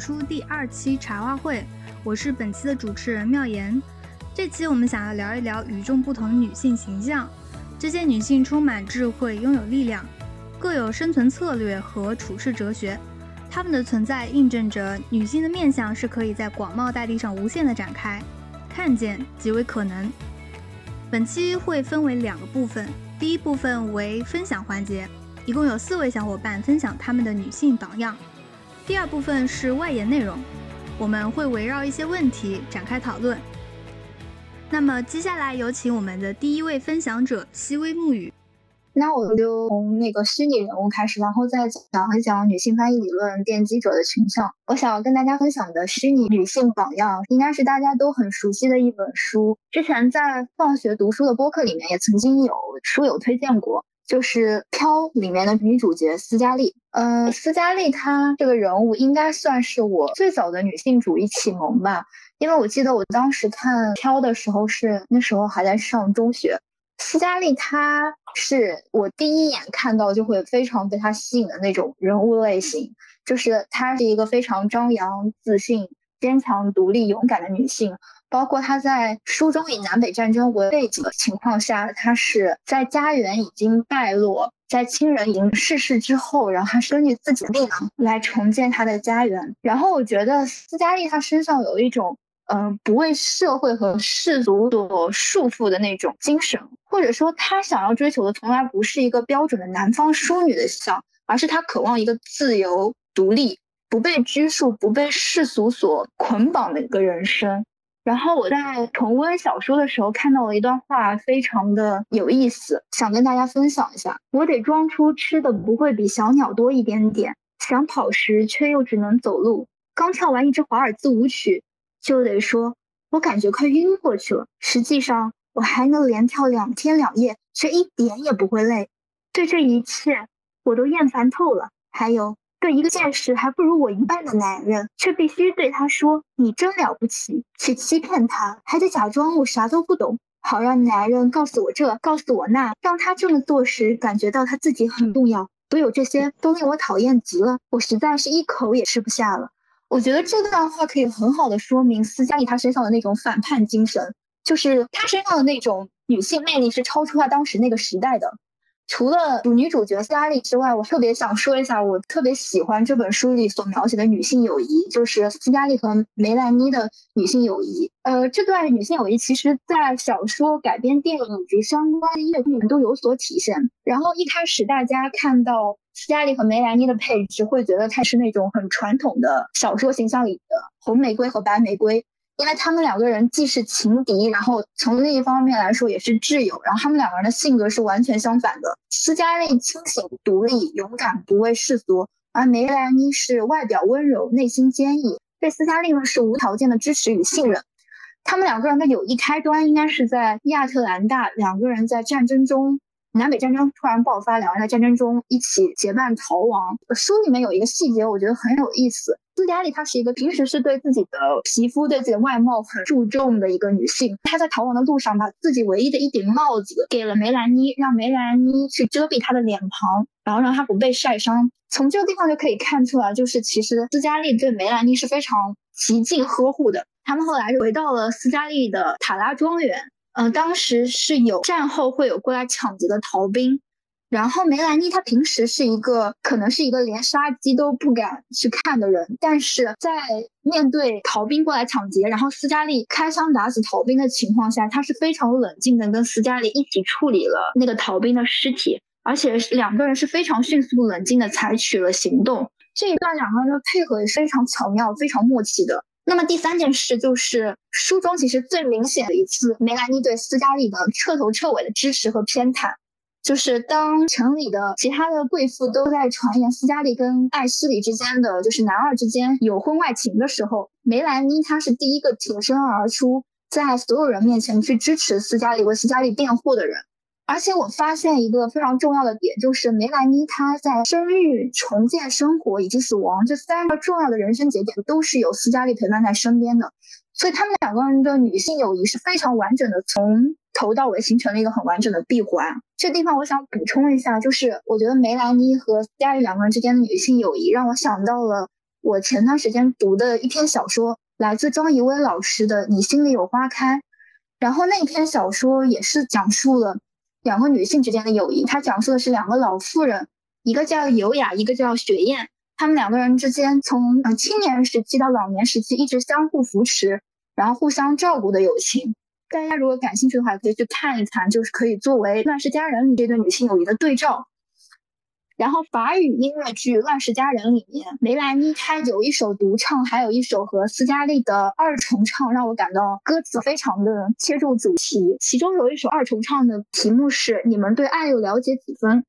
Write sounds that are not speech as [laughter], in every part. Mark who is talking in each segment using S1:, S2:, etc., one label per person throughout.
S1: 出第二期茶话会，我是本期的主持人妙言。这期我们想要聊一聊与众不同的女性形象。这些女性充满智慧，拥有力量，各有生存策略和处世哲学。她们的存在印证着女性的面相是可以在广袤大地上无限的展开，看见即为可能。本期会分为两个部分，第一部分为分享环节，一共有四位小伙伴分享他们的女性榜样。第二部分是外延内容，我们会围绕一些问题展开讨论。那么接下来有请我们的第一位分享者西微木语。
S2: 那我就从那个虚拟人物开始，然后再讲一讲女性翻译理论奠基者的群像。我想要跟大家分享的虚拟女性榜样，应该是大家都很熟悉的一本书。之前在放学读书的播客里面也曾经有书友推荐过。就是《飘》里面的女主角斯嘉丽。呃，斯嘉丽她这个人物应该算是我最早的女性主义启蒙吧，因为我记得我当时看《飘》的时候是那时候还在上中学。斯嘉丽她是我第一眼看到就会非常被她吸引的那种人物类型，就是她是一个非常张扬、自信、坚强、独立、勇敢的女性。包括他在书中以南北战争为背景的情况下，他是在家园已经败落，在亲人已经逝世之后，然后他是根据自己的力量来重建他的家园。然后我觉得斯嘉丽她身上有一种，嗯，不为社会和世俗所束缚的那种精神，或者说她想要追求的从来不是一个标准的南方淑女的形象，而是她渴望一个自由、独立、不被拘束、不被世俗所捆绑的一个人生。然后我在重温小说的时候看到了一段话，非常的有意思，想跟大家分享一下。我得装出吃的不会比小鸟多一点点，想跑时却又只能走路。刚跳完一支华尔兹舞曲，就得说我感觉快晕过去了。实际上我还能连跳两天两夜，却一点也不会累。对这一切，我都厌烦透了。还有。对一个见识还不如我一半的男人，却必须对他说：“你真了不起。”去欺骗他，还得假装我啥都不懂，好让男人告诉我这，告诉我那。让他这么做时，感觉到他自己很重要。所有这些都令我讨厌极了，我实在是一口也吃不下了。我觉得这段话可以很好的说明斯嘉丽她身上的那种反叛精神，就是她身上的那种女性魅力是超出她当时那个时代的。除了女主角斯嘉丽之外，我特别想说一下，我特别喜欢这本书里所描写的女性友谊，就是斯嘉丽和梅兰妮的女性友谊。呃，这段女性友谊其实，在小说改编电影以及相关的音乐剧里面都有所体现。然后一开始大家看到斯嘉丽和梅兰妮的配置，会觉得她是那种很传统的小说形象里的红玫瑰和白玫瑰。因为他们两个人既是情敌，然后从另一方面来说也是挚友，然后他们两个人的性格是完全相反的。斯嘉丽清醒、独立、勇敢，不畏世俗；而梅兰妮是外表温柔，内心坚毅，对斯嘉丽呢是无条件的支持与信任。他们两个人的友谊开端应该是在亚特兰大，两个人在战争中。南北战争突然爆发，两人在战争中一起结伴逃亡。书里面有一个细节，我觉得很有意思。斯嘉丽她是一个平时是对自己的皮肤、对自己的外貌很注重的一个女性。她在逃亡的路上，把自己唯一的一顶帽子给了梅兰妮，让梅兰妮去遮蔽她的脸庞，然后让她不被晒伤。从这个地方就可以看出来，就是其实斯嘉丽对梅兰妮是非常极尽呵护的。他们后来回到了斯嘉丽的塔拉庄园。嗯，当时是有战后会有过来抢劫的逃兵，然后梅兰妮她平时是一个可能是一个连杀鸡都不敢去看的人，但是在面对逃兵过来抢劫，然后斯嘉丽开枪打死逃兵的情况下，她是非常冷静的跟斯嘉丽一起处理了那个逃兵的尸体，而且两个人是非常迅速冷静的采取了行动，这一段两个人的配合也是非常巧妙、非常默契的。那么第三件事就是书中其实最明显的一次梅兰妮对斯嘉丽的彻头彻尾的支持和偏袒，就是当城里的其他的贵妇都在传言斯嘉丽跟艾希里之间的就是男二之间有婚外情的时候，梅兰妮她是第一个挺身而出，在所有人面前去支持斯嘉丽为斯嘉丽辩护的人。而且我发现一个非常重要的点，就是梅兰妮她在生育、重建生活以及死亡这三个重要的人生节点，都是有斯嘉丽陪伴在身边的。所以他们两个人的女性友谊是非常完整的，从头到尾形成了一个很完整的闭环。这地方我想补充一下，就是我觉得梅兰妮和斯嘉丽两个人之间的女性友谊，让我想到了我前段时间读的一篇小说，来自张怡薇老师的《你心里有花开》。然后那篇小说也是讲述了两个女性之间的友谊，它讲述的是两个老妇人，一个叫尤雅，一个叫雪雁，她们两个人之间从呃青年时期到老年时期一直相互扶持，然后互相照顾的友情。大家如果感兴趣的话，可以去看一看，就是可以作为《乱世佳人》里这对女性友谊的对照。然后法语音乐剧《乱世佳人》里面，梅兰妮她有一首独唱，还有一首和斯嘉丽的二重唱，让我感到歌词非常的切中主题。其中有一首二重唱的题目是“你们对爱又了解几分”，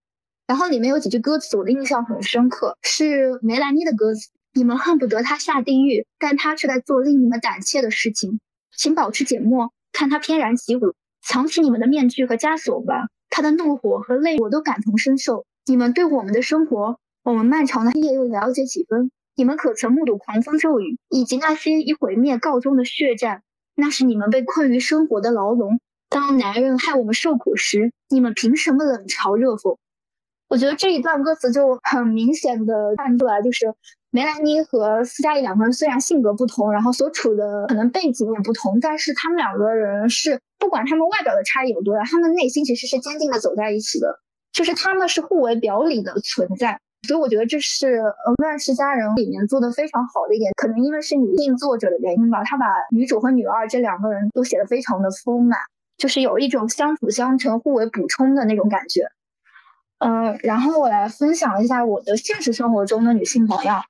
S2: 然后里面有几句歌词我的印象很深刻，是梅兰妮的歌词：“你们恨不得他下地狱，但他却在做令你们胆怯的事情，请保持缄默，看他翩然起舞，藏起你们的面具和枷锁吧，他的怒火和泪我都感同身受。”你们对我们的生活，我们漫长的黑夜又了解几分？你们可曾目睹狂风骤雨，以及那些以毁灭告终的血战？那是你们被困于生活的牢笼。当男人害我们受苦时，你们凭什么冷嘲热讽？我觉得这一段歌词就很明显的看出来，就是梅兰妮和斯嘉丽两个人虽然性格不同，然后所处的可能背景也不同，但是他们两个人是不管他们外表的差异有多大，他们内心其实是坚定的走在一起的。就是他们是互为表里的存在，所以我觉得这是《呃乱世佳人》里面做的非常好的一点。可能因为是女性作者的原因吧，她把女主和女二这两个人都写的非常的丰满，就是有一种相辅相成、互为补充的那种感觉。嗯，然后我来分享一下我的现实生活中的女性榜样。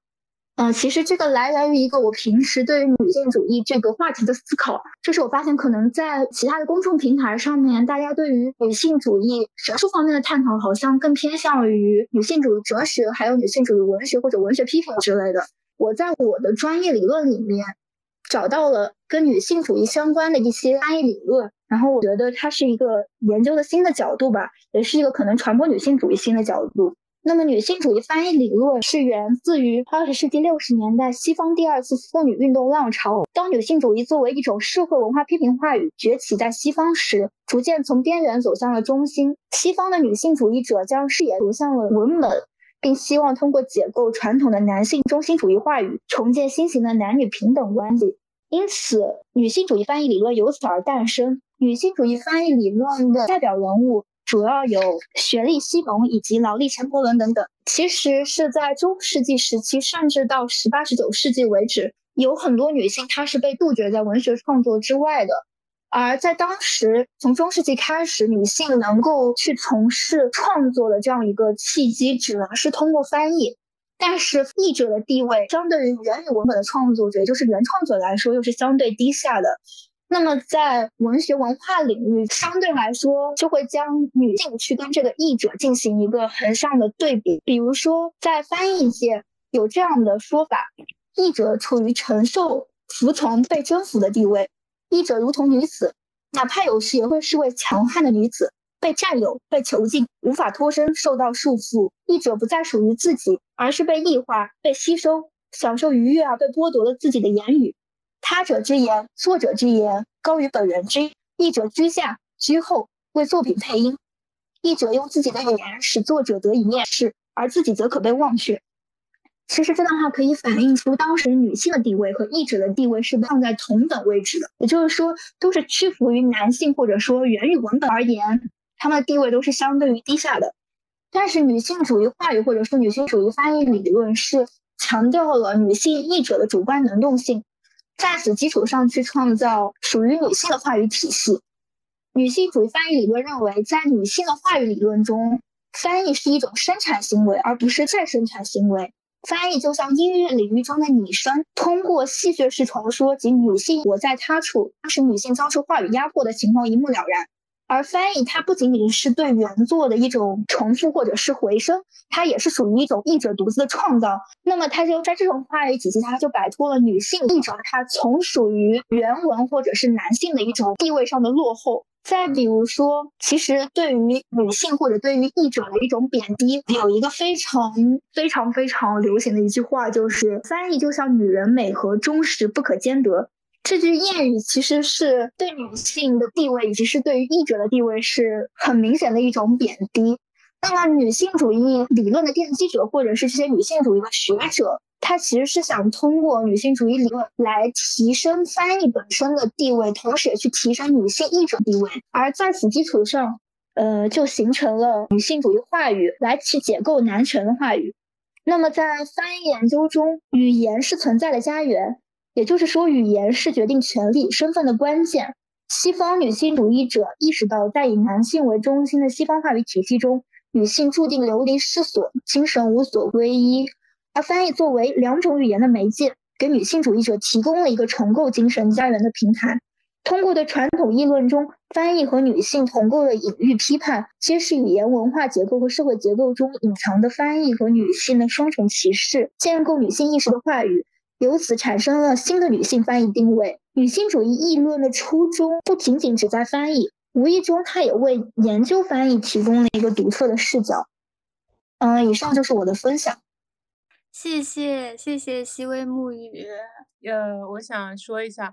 S2: 嗯，其实这个来源于一个我平时对于女性主义这个话题的思考，就是我发现可能在其他的公众平台上面，大家对于女性主义学术方面的探讨，好像更偏向于女性主义哲学，还有女性主义文学或者文学批评之类的。我在我的专业理论里面找到了跟女性主义相关的一些翻译理论，然后我觉得它是一个研究的新的角度吧，也是一个可能传播女性主义新的角度。那么，女性主义翻译理论是源自于二十世纪六十年代西方第二次妇女运动浪潮。当女性主义作为一种社会文化批评话语崛起在西方时，逐渐从边缘走向了中心。西方的女性主义者将视野投向了文本，并希望通过解构传统的男性中心主义话语，重建新型的男女平等关系。因此，女性主义翻译理论由此而诞生。女性主义翻译理论的代表人物。主要有雪莉·西蒙以及劳力·钱伯伦等等。其实是在中世纪时期，甚至到十八、十九世纪为止，有很多女性她是被杜绝在文学创作之外的。而在当时，从中世纪开始，女性能够去从事创作的这样一个契机，只能是通过翻译。但是译者的地位，相对于原语文本的创作者，也就是原创者来说，又是相对低下的。那么，在文学文化领域，相对来说就会将女性去跟这个译者进行一个横向的对比。比如说，在翻译界有这样的说法：译者处于承受、服从、被征服的地位。译者如同女子，哪怕有时也会视为强悍的女子，被占有、被囚禁，无法脱身，受到束缚。译者不再属于自己，而是被异化、被吸收，享受愉悦而被剥夺了自己的言语。他者之言，作者之言高于本人之。译者居下居后，为作品配音。译者用自己的语言使作者得以面试，而自己则可被忘却。其实这段话可以反映出当时女性的地位和译者的地位是放在同等位置的，也就是说，都是屈服于男性，或者说源语文本而言，他们的地位都是相对于低下的。但是女性主义话语或者说女性主义翻译理论是强调了女性译者的主观能动性。在此基础上去创造属于女性的话语体系。女性主义翻译理论认为，在女性的话语理论中，翻译是一种生产行为，而不是再生产行为。翻译就像音乐领域中的拟声，通过戏谑式传说及女性我在他处，使女性遭受话语压迫的情况一目了然。而翻译它不仅仅是对原作的一种重复或者是回声，它也是属于一种译者独自的创造。那么它就在这种话语体系下，它就摆脱了女性译者她从属于原文或者是男性的一种地位上的落后。再比如说，其实对于女性或者对于译者的一种贬低，有一个非常非常非常流行的一句话，就是翻译就像女人美和忠实不可兼得。这句谚语其实是对女性的地位，以及是对于译者的地位是很明显的一种贬低。那么，女性主义理论的奠基者，或者是这些女性主义的学者，他其实是想通过女性主义理论来提升翻译本身的地位，同时也去提升女性译者地位。而在此基础上，呃，就形成了女性主义话语来去解构男权的话语。那么在翻译研究中，语言是存在的家园，也就是说，语言是决定权利身份的关键。西方女性主义者意识到，在以男性为中心的西方话语体系中，女性注定流离失所，精神无所归依。而翻译作为两种语言的媒介，给女性主义者提供了一个重构精神家园的平台。通过对传统议论中翻译和女性同构的隐喻批判，揭示语言文化结构和社会结构中隐藏的翻译和女性的双重歧视，建构女性意识的话语，由此产生了新的女性翻译定位。女性主义议论的初衷不仅仅只在翻译，无意中它也为研究翻译提供了一个独特的视角。嗯，以上就是我的分享。
S1: 谢谢谢谢西微木语。
S3: 呃，我想说一下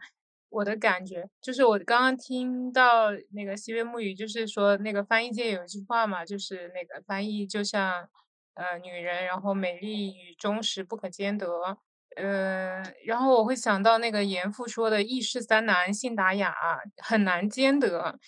S3: 我的感觉，就是我刚刚听到那个西微木语，就是说那个翻译界有一句话嘛，就是那个翻译就像呃女人，然后美丽与忠实不可兼得。呃，然后我会想到那个严复说的“一事三难，信达雅”，很难兼得。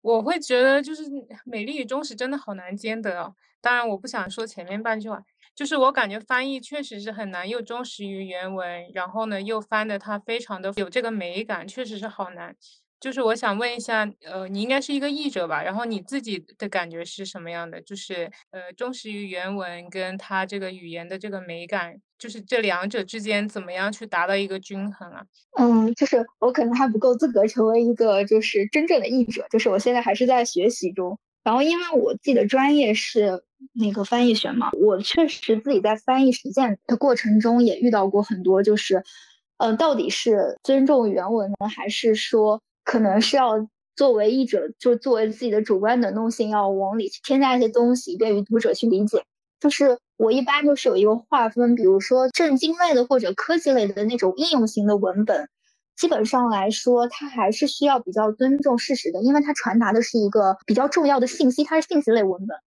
S3: 我会觉得就是美丽与忠实真的好难兼得。当然，我不想说前面半句话。就是我感觉翻译确实是很难，又忠实于原文，然后呢又翻的它非常的有这个美感，确实是好难。就是我想问一下，呃，你应该是一个译者吧？然后你自己的感觉是什么样的？就是呃，忠实于原文跟它这个语言的这个美感，就是这两者之间怎么样去达到一个均衡啊？
S2: 嗯，就是我可能还不够资格成为一个就是真正的译者，就是我现在还是在学习中。然后因为我自己的专业是。那个翻译学嘛，我确实自己在翻译实践的过程中也遇到过很多，就是，呃，到底是尊重原文呢，还是说可能是要作为译者，就作为自己的主观能动性，要往里去添加一些东西，便于读者去理解。就是我一般就是有一个划分，比如说正经类的或者科技类的那种应用型的文本，基本上来说，它还是需要比较尊重事实的，因为它传达的是一个比较重要的信息，它是信息类文本。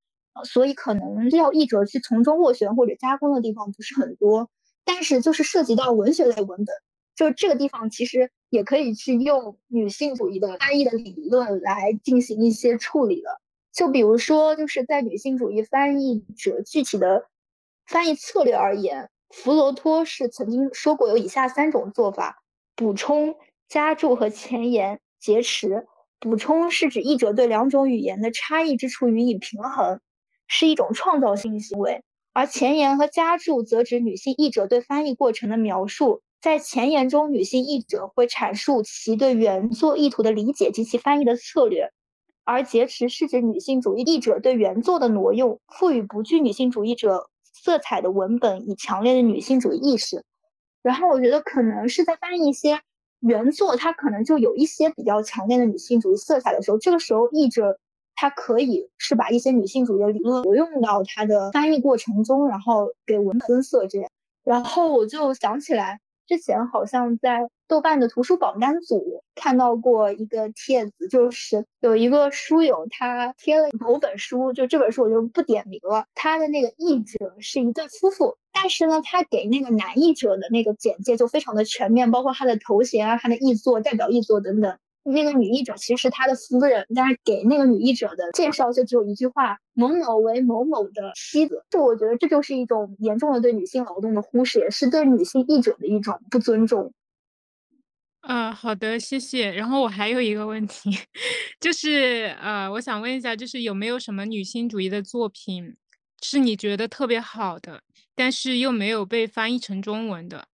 S2: 所以可能要译者去从中斡旋或者加工的地方不是很多，但是就是涉及到文学类文本，就这个地方其实也可以去用女性主义的翻译的理论来进行一些处理的。就比如说，就是在女性主义翻译者具体的翻译策略而言，弗罗托是曾经说过有以下三种做法：补充、加注和前言、劫持。补充是指译者对两种语言的差异之处予以平衡。是一种创造性行为，而前言和加注则指女性译者对翻译过程的描述。在前言中，女性译者会阐述其对原作意图的理解及其翻译的策略，而劫持是指女性主义译者对原作的挪用，赋予不具女性主义者色彩的文本以强烈的女性主义意识。然后，我觉得可能是在翻译一些原作，它可能就有一些比较强烈的女性主义色彩的时候，这个时候译者。他可以是把一些女性主义的理论挪用到它的翻译过程中，然后给文本增色这样。然后我就想起来，之前好像在豆瓣的图书榜单组看到过一个帖子，就是有一个书友他贴了某本书，就这本书我就不点名了。他的那个译者是一对夫妇，但是呢，他给那个男译者的那个简介就非常的全面，包括他的头衔啊、他的译作、代表译作等等。那个女译者其实是他的夫人，但是给那个女译者的介绍就只有一句话：某某为某某的妻子。就我觉得这就是一种严重的对女性劳动的忽视，也是对女性译者的一种不尊重。
S3: 嗯，好的，谢谢。然后我还有一个问题，[laughs] 就是呃，我想问一下，就是有没有什么女性主义的作品是你觉得特别好的，但是又没有被翻译成中文的？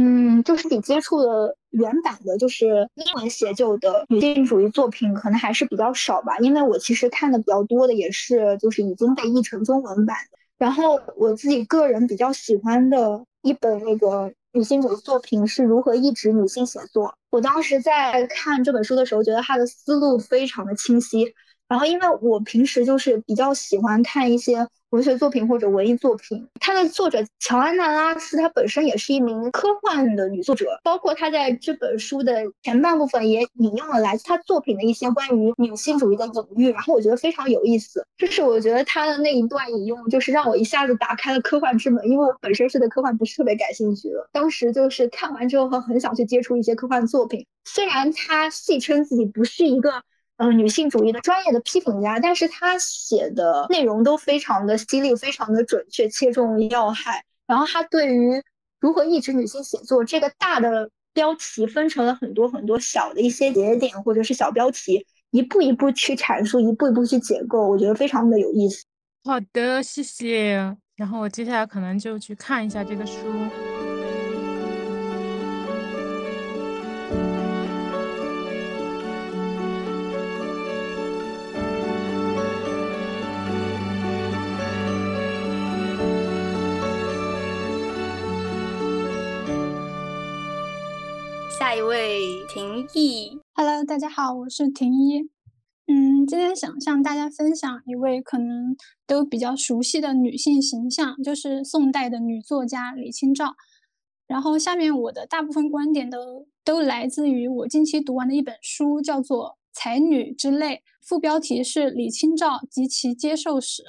S2: 嗯，就是你接触的原版的，就是英文写就的女性主义作品，可能还是比较少吧。因为我其实看的比较多的也是就是已经被译成中文版。然后我自己个人比较喜欢的一本那个女性主义作品是如何抑制女性写作。我当时在看这本书的时候，觉得它的思路非常的清晰。然后因为我平时就是比较喜欢看一些。文学作品或者文艺作品，它的作者乔安娜拉斯，她本身也是一名科幻的女作者，包括她在这本书的前半部分也引用了来自她作品的一些关于女性主义的隐喻，然后我觉得非常有意思。就是我觉得她的那一段引用，就是让我一下子打开了科幻之门，因为我本身是对科幻不是特别感兴趣的。当时就是看完之后，很想去接触一些科幻作品，虽然她戏称自己不是一个。嗯，女性主义的专业的批评家，但是他写的内容都非常的犀利，非常的准确，切中要害。然后他对于如何抑制女性写作这个大的标题，分成了很多很多小的一些节点或者是小标题，一步一步去阐述，一步一步去解构，我觉得非常的有意思。
S3: 好的，谢谢。然后我接下来可能就去看一下这个书。
S4: 下一位婷艺
S5: ，Hello，大家好，我是婷一。嗯，今天想向大家分享一位可能都比较熟悉的女性形象，就是宋代的女作家李清照。然后下面我的大部分观点都都来自于我近期读完的一本书，叫做《才女之泪》，副标题是《李清照及其接受史》。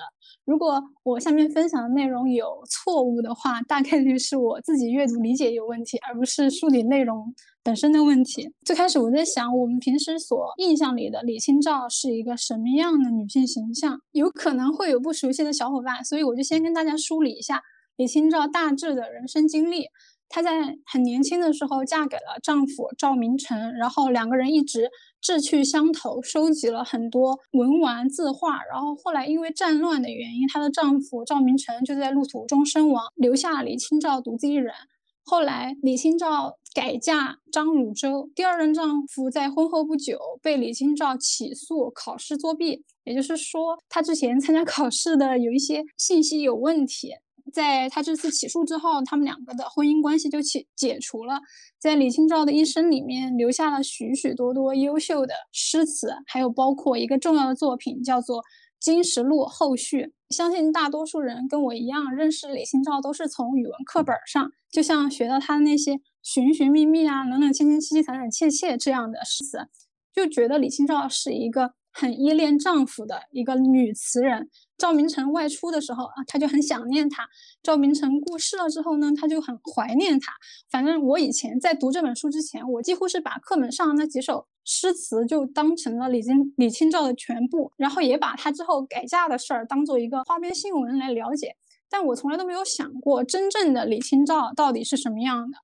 S5: 如果我下面分享的内容有错误的话，大概率是我自己阅读理解有问题，而不是书里内容本身的问题。最开始我在想，我们平时所印象里的李清照是一个什么样的女性形象？有可能会有不熟悉的小伙伴，所以我就先跟大家梳理一下李清照大致的人生经历。她在很年轻的时候嫁给了丈夫赵明诚，然后两个人一直志趣相投，收集了很多文玩字画。然后后来因为战乱的原因，她的丈夫赵明诚就在路途中身亡，留下李清照独自一人。后来李清照改嫁张汝舟，第二任丈夫在婚后不久被李清照起诉考试作弊，也就是说她之前参加考试的有一些信息有问题。在他这次起诉之后，他们两个的婚姻关系就解解除了。在李清照的一生里面，留下了许许多多优秀的诗词，还有包括一个重要的作品叫做《金石录后续》。相信大多数人跟我一样，认识李清照都是从语文课本上，就像学到他那些“寻寻觅觅”啊、“冷冷清清、凄凄惨惨切切”这样的诗词，就觉得李清照是一个很依恋丈夫的一个女词人。赵明诚外出的时候啊，他就很想念他；赵明诚过世了之后呢，他就很怀念他。反正我以前在读这本书之前，我几乎是把课本上那几首诗词就当成了李清李清照的全部，然后也把他之后改嫁的事儿当做一个花边新闻来了解。但我从来都没有想过，真正的李清照到底是什么样的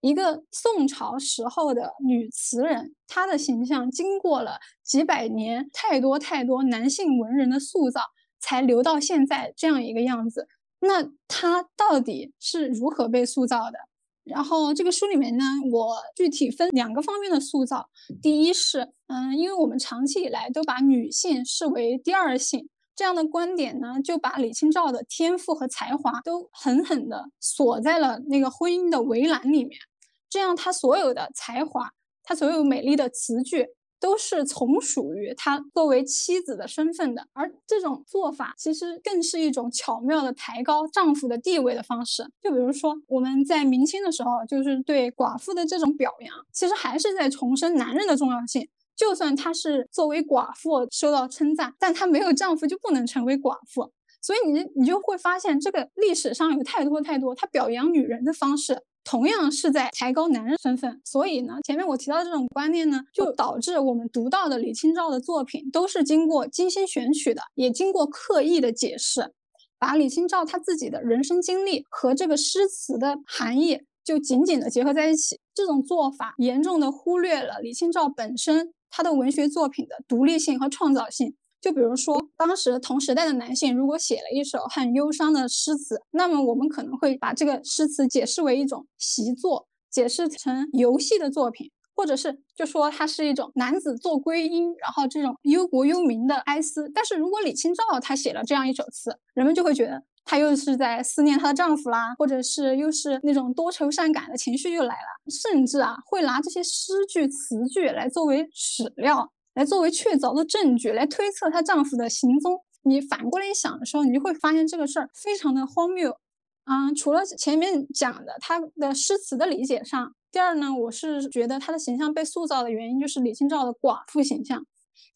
S5: 一个宋朝时候的女词人，她的形象经过了几百年太多太多男性文人的塑造。才留到现在这样一个样子，那他到底是如何被塑造的？然后这个书里面呢，我具体分两个方面的塑造。第一是，嗯，因为我们长期以来都把女性视为第二性，这样的观点呢，就把李清照的天赋和才华都狠狠地锁在了那个婚姻的围栏里面，这样她所有的才华，她所有美丽的词句。都是从属于她作为妻子的身份的，而这种做法其实更是一种巧妙的抬高丈夫的地位的方式。就比如说我们在明清的时候，就是对寡妇的这种表扬，其实还是在重申男人的重要性。就算她是作为寡妇受到称赞，但她没有丈夫就不能成为寡妇。所以你你就会发现，这个历史上有太多太多他表扬女人的方式。同样是在抬高男人身份，所以呢，前面我提到的这种观念呢，就导致我们读到的李清照的作品都是经过精心选取的，也经过刻意的解释，把李清照她自己的人生经历和这个诗词的含义就紧紧的结合在一起。这种做法严重的忽略了李清照本身她的文学作品的独立性和创造性。就比如说，当时同时代的男性如果写了一首很忧伤的诗词，那么我们可能会把这个诗词解释为一种习作，解释成游戏的作品，或者是就说它是一种男子做归阴，然后这种忧国忧民的哀思。但是如果李清照她写了这样一首词，人们就会觉得她又是在思念她的丈夫啦，或者是又是那种多愁善感的情绪又来了，甚至啊会拿这些诗句词句来作为史料。来作为确凿的证据来推测她丈夫的行踪。你反过来一想的时候，你就会发现这个事儿非常的荒谬。嗯，除了前面讲的她的诗词的理解上，第二呢，我是觉得她的形象被塑造的原因就是李清照的寡妇形象。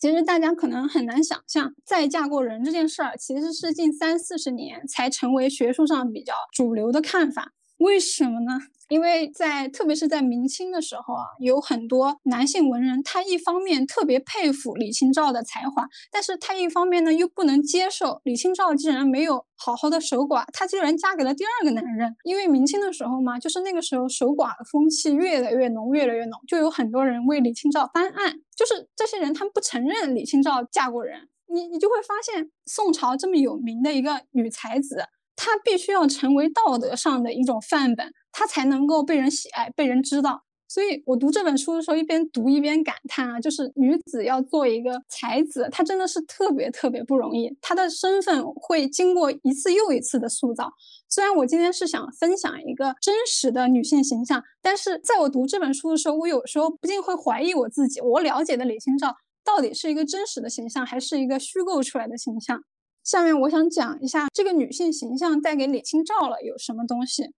S5: 其实大家可能很难想象，再嫁过人这件事儿，其实是近三四十年才成为学术上比较主流的看法。为什么呢？因为在特别是在明清的时候啊，有很多男性文人，他一方面特别佩服李清照的才华，但是他一方面呢又不能接受李清照既然没有好好的守寡，她竟然嫁给了第二个男人。因为明清的时候嘛，就是那个时候守寡的风气越来越浓，越来越浓，就有很多人为李清照翻案，就是这些人他们不承认李清照嫁过人。你你就会发现，宋朝这么有名的一个女才子。她必须要成为道德上的一种范本，她才能够被人喜爱、被人知道。所以我读这本书的时候，一边读一边感叹啊，就是女子要做一个才子，她真的是特别特别不容易。她的身份会经过一次又一次的塑造。虽然我今天是想分享一个真实的女性形象，但是在我读这本书的时候，我有时候不禁会怀疑我自己：我了解的李清照到底是一个真实的形象，还是一个虚构出来的形象？下面我想讲一下这个女性形象带给李清照了有什么东西。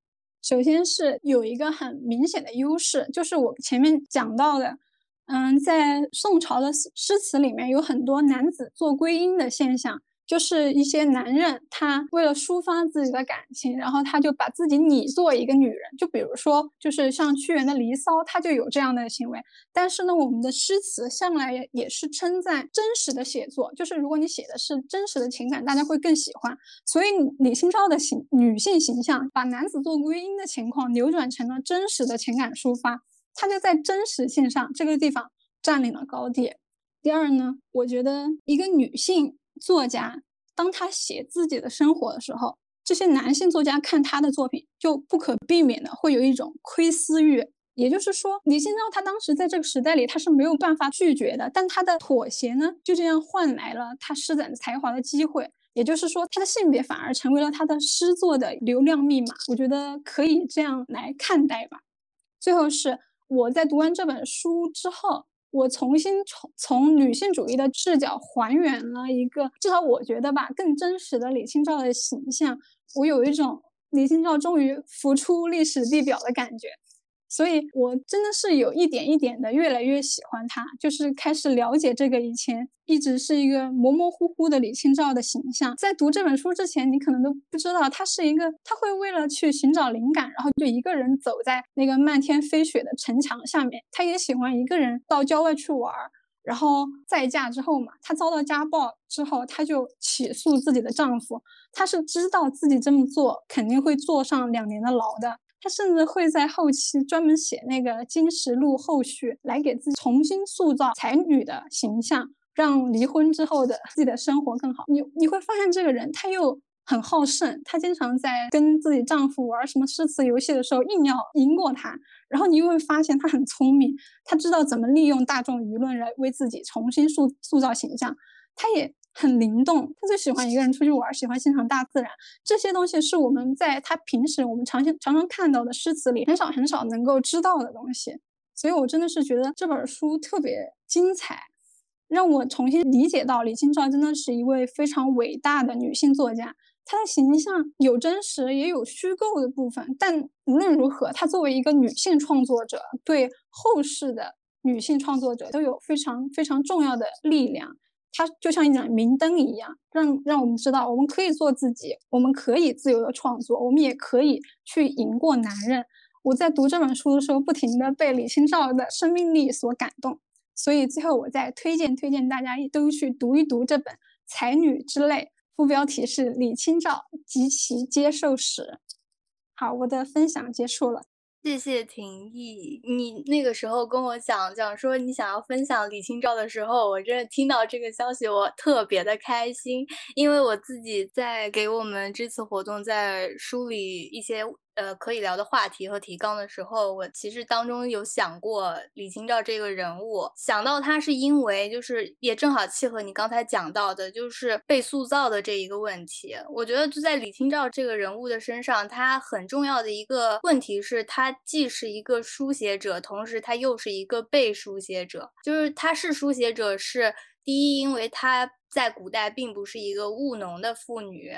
S5: 首先是有一个很明显的优势，就是我前面讲到的，嗯，在宋朝的诗词里面有很多男子做归因的现象。就是一些男人，他为了抒发自己的感情，然后他就把自己拟作一个女人。就比如说，就是像屈原的《离骚》，他就有这样的行为。但是呢，我们的诗词向来也也是称赞真实的写作，就是如果你写的是真实的情感，大家会更喜欢。所以李清照的形女性形象，把男子做归因的情况扭转成了真实的情感抒发，他就在真实性上这个地方占领了高地。第二呢，我觉得一个女性。作家，当他写自己的生活的时候，这些男性作家看他的作品，就不可避免的会有一种窥私欲。也就是说，李清照他当时在这个时代里，他是没有办法拒绝的，但他的妥协呢，就这样换来了他施展才华的机会。也就是说，他的性别反而成为了他的诗作的流量密码。我觉得可以这样来看待吧。最后是我在读完这本书之后。我重新从从女性主义的视角还原了一个，至少我觉得吧，更真实的李清照的形象。我有一种李清照终于浮出历史地表的感觉。所以，我真的是有一点一点的越来越喜欢他，就是开始了解这个以前一直是一个模模糊糊的李清照的形象。在读这本书之前，你可能都不知道他是一个，他会为了去寻找灵感，然后就一个人走在那个漫天飞雪的城墙下面。他也喜欢一个人到郊外去玩儿。然后再嫁之后嘛，她遭到家暴之后，她就起诉自己的丈夫。她是知道自己这么做肯定会坐上两年的牢的。他甚至会在后期专门写那个《金石录》后续，来给自己重新塑造才女的形象，让离婚之后的自己的生活更好。你你会发现，这个人他又很好胜，他经常在跟自己丈夫玩什么诗词游戏的时候，硬要赢过他。然后你又会发现，他很聪明，他知道怎么利用大众舆论来为自己重新塑塑造形象。他也。很灵动，他最喜欢一个人出去玩，喜欢欣赏大自然。这些东西是我们在他平时我们常常常常看到的诗词里很少很少能够知道的东西。所以我真的是觉得这本书特别精彩，让我重新理解到李清照真的是一位非常伟大的女性作家。她的形象有真实也有虚构的部分，但无论如何，她作为一个女性创作者，对后世的女性创作者都有非常非常重要的力量。它就像一盏明灯一样，让让我们知道，我们可以做自己，我们可以自由的创作，我们也可以去赢过男人。我在读这本书的时候，不停的被李清照的生命力所感动，所以最后我再推荐推荐大家都去读一读这本《才女之泪》，副标题是《李清照及其接受史》。好，我的分享结束了。
S4: 谢谢婷宜，你那个时候跟我讲讲说你想要分享李清照的时候，我真的听到这个消息，我特别的开心，因为我自己在给我们这次活动在梳理一些呃可以聊的话题和提纲的时候，我其实当中有想过李清照这个人物，想到他是因为就是也正好契合你刚才讲到的，就是被塑造的这一个问题。我觉得就在李清照这个人物的身上，他很重要的一个问题是，他既是一个书写者，同时他又是一个被书写者。就是他是书写者，是第一，因为他在古代并不是一个务农的妇女。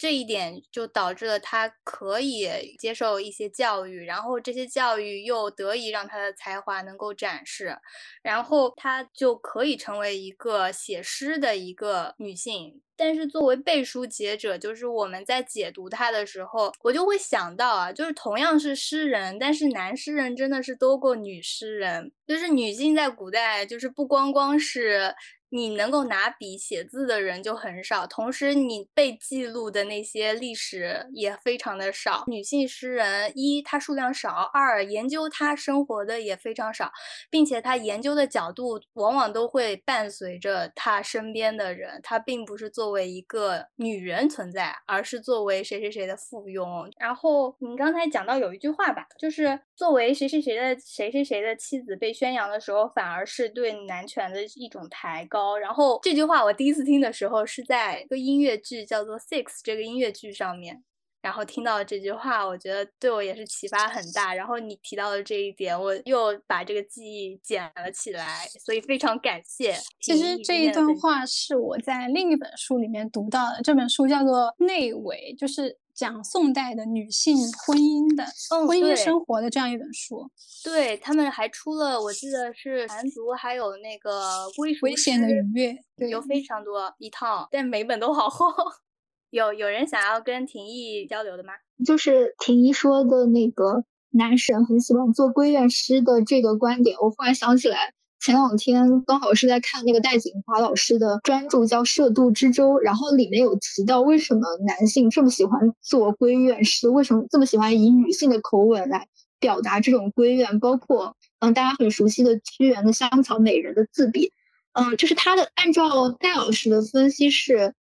S4: 这一点就导致了他可以接受一些教育，然后这些教育又得以让他的才华能够展示，然后他就可以成为一个写诗的一个女性。但是作为背书解者，就是我们在解读他的时候，我就会想到啊，就是同样是诗人，但是男诗人真的是多过女诗人，就是女性在古代就是不光光是。你能够拿笔写字的人就很少，同时你被记录的那些历史也非常的少。女性诗人一，她数量少；二，研究她生活的也非常少，并且她研究的角度往往都会伴随着她身边的人，她并不是作为一个女人存在，而是作为谁谁谁的附庸。然后你刚才讲到有一句话吧，就是作为谁谁谁的谁谁谁的妻子被宣扬的时候，反而是对男权的一种抬高。然后这句话我第一次听的时候是在一个音乐剧叫做《Six》这个音乐剧上面，然后听到这句话，我觉得对我也是启发很大。然后你提到的这一点，我又把这个记忆捡了起来，所以非常感谢。
S5: 其实这一段话是我在另一本书里面读到的，这本书叫做《内围》，就是。讲宋代的女性婚姻的婚姻生活的这样一本书，
S4: 对他们还出了，我记得是缠足，还有那个归属
S5: 危险的愉悦，
S4: 有非常多一套，但每本都好厚。[laughs] 有有人想要跟廷义交流的吗？
S2: 就是廷义说的那个男神很喜欢做闺怨诗的这个观点，我忽然想起来。前两天刚好是在看那个戴锦华老师的专著，叫《涉渡之舟》，然后里面有提到为什么男性这么喜欢做闺怨诗，为什么这么喜欢以女性的口吻来表达这种闺怨，包括嗯大家很熟悉的屈原的《香草美人》的自比，嗯，就是他的按照戴老师的分析是，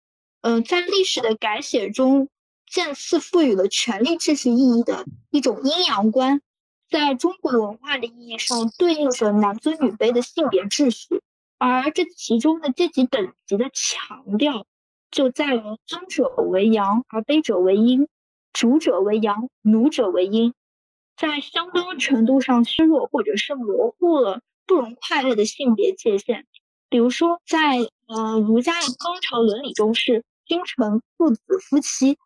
S2: 嗯，在历史的改写中，渐次赋予了权力秩序意义的一种阴阳观。在中国文化的意义上，对应着男尊女卑的性别秩序，而这其中的阶级等级的强调，就在于尊者为阳，而卑者为阴；主者为阳，奴者为阴，在相当程度上削弱或者是模糊了不容快乐的性别界限。比如说，在呃儒家的纲常伦理中，是君臣、父子、夫妻。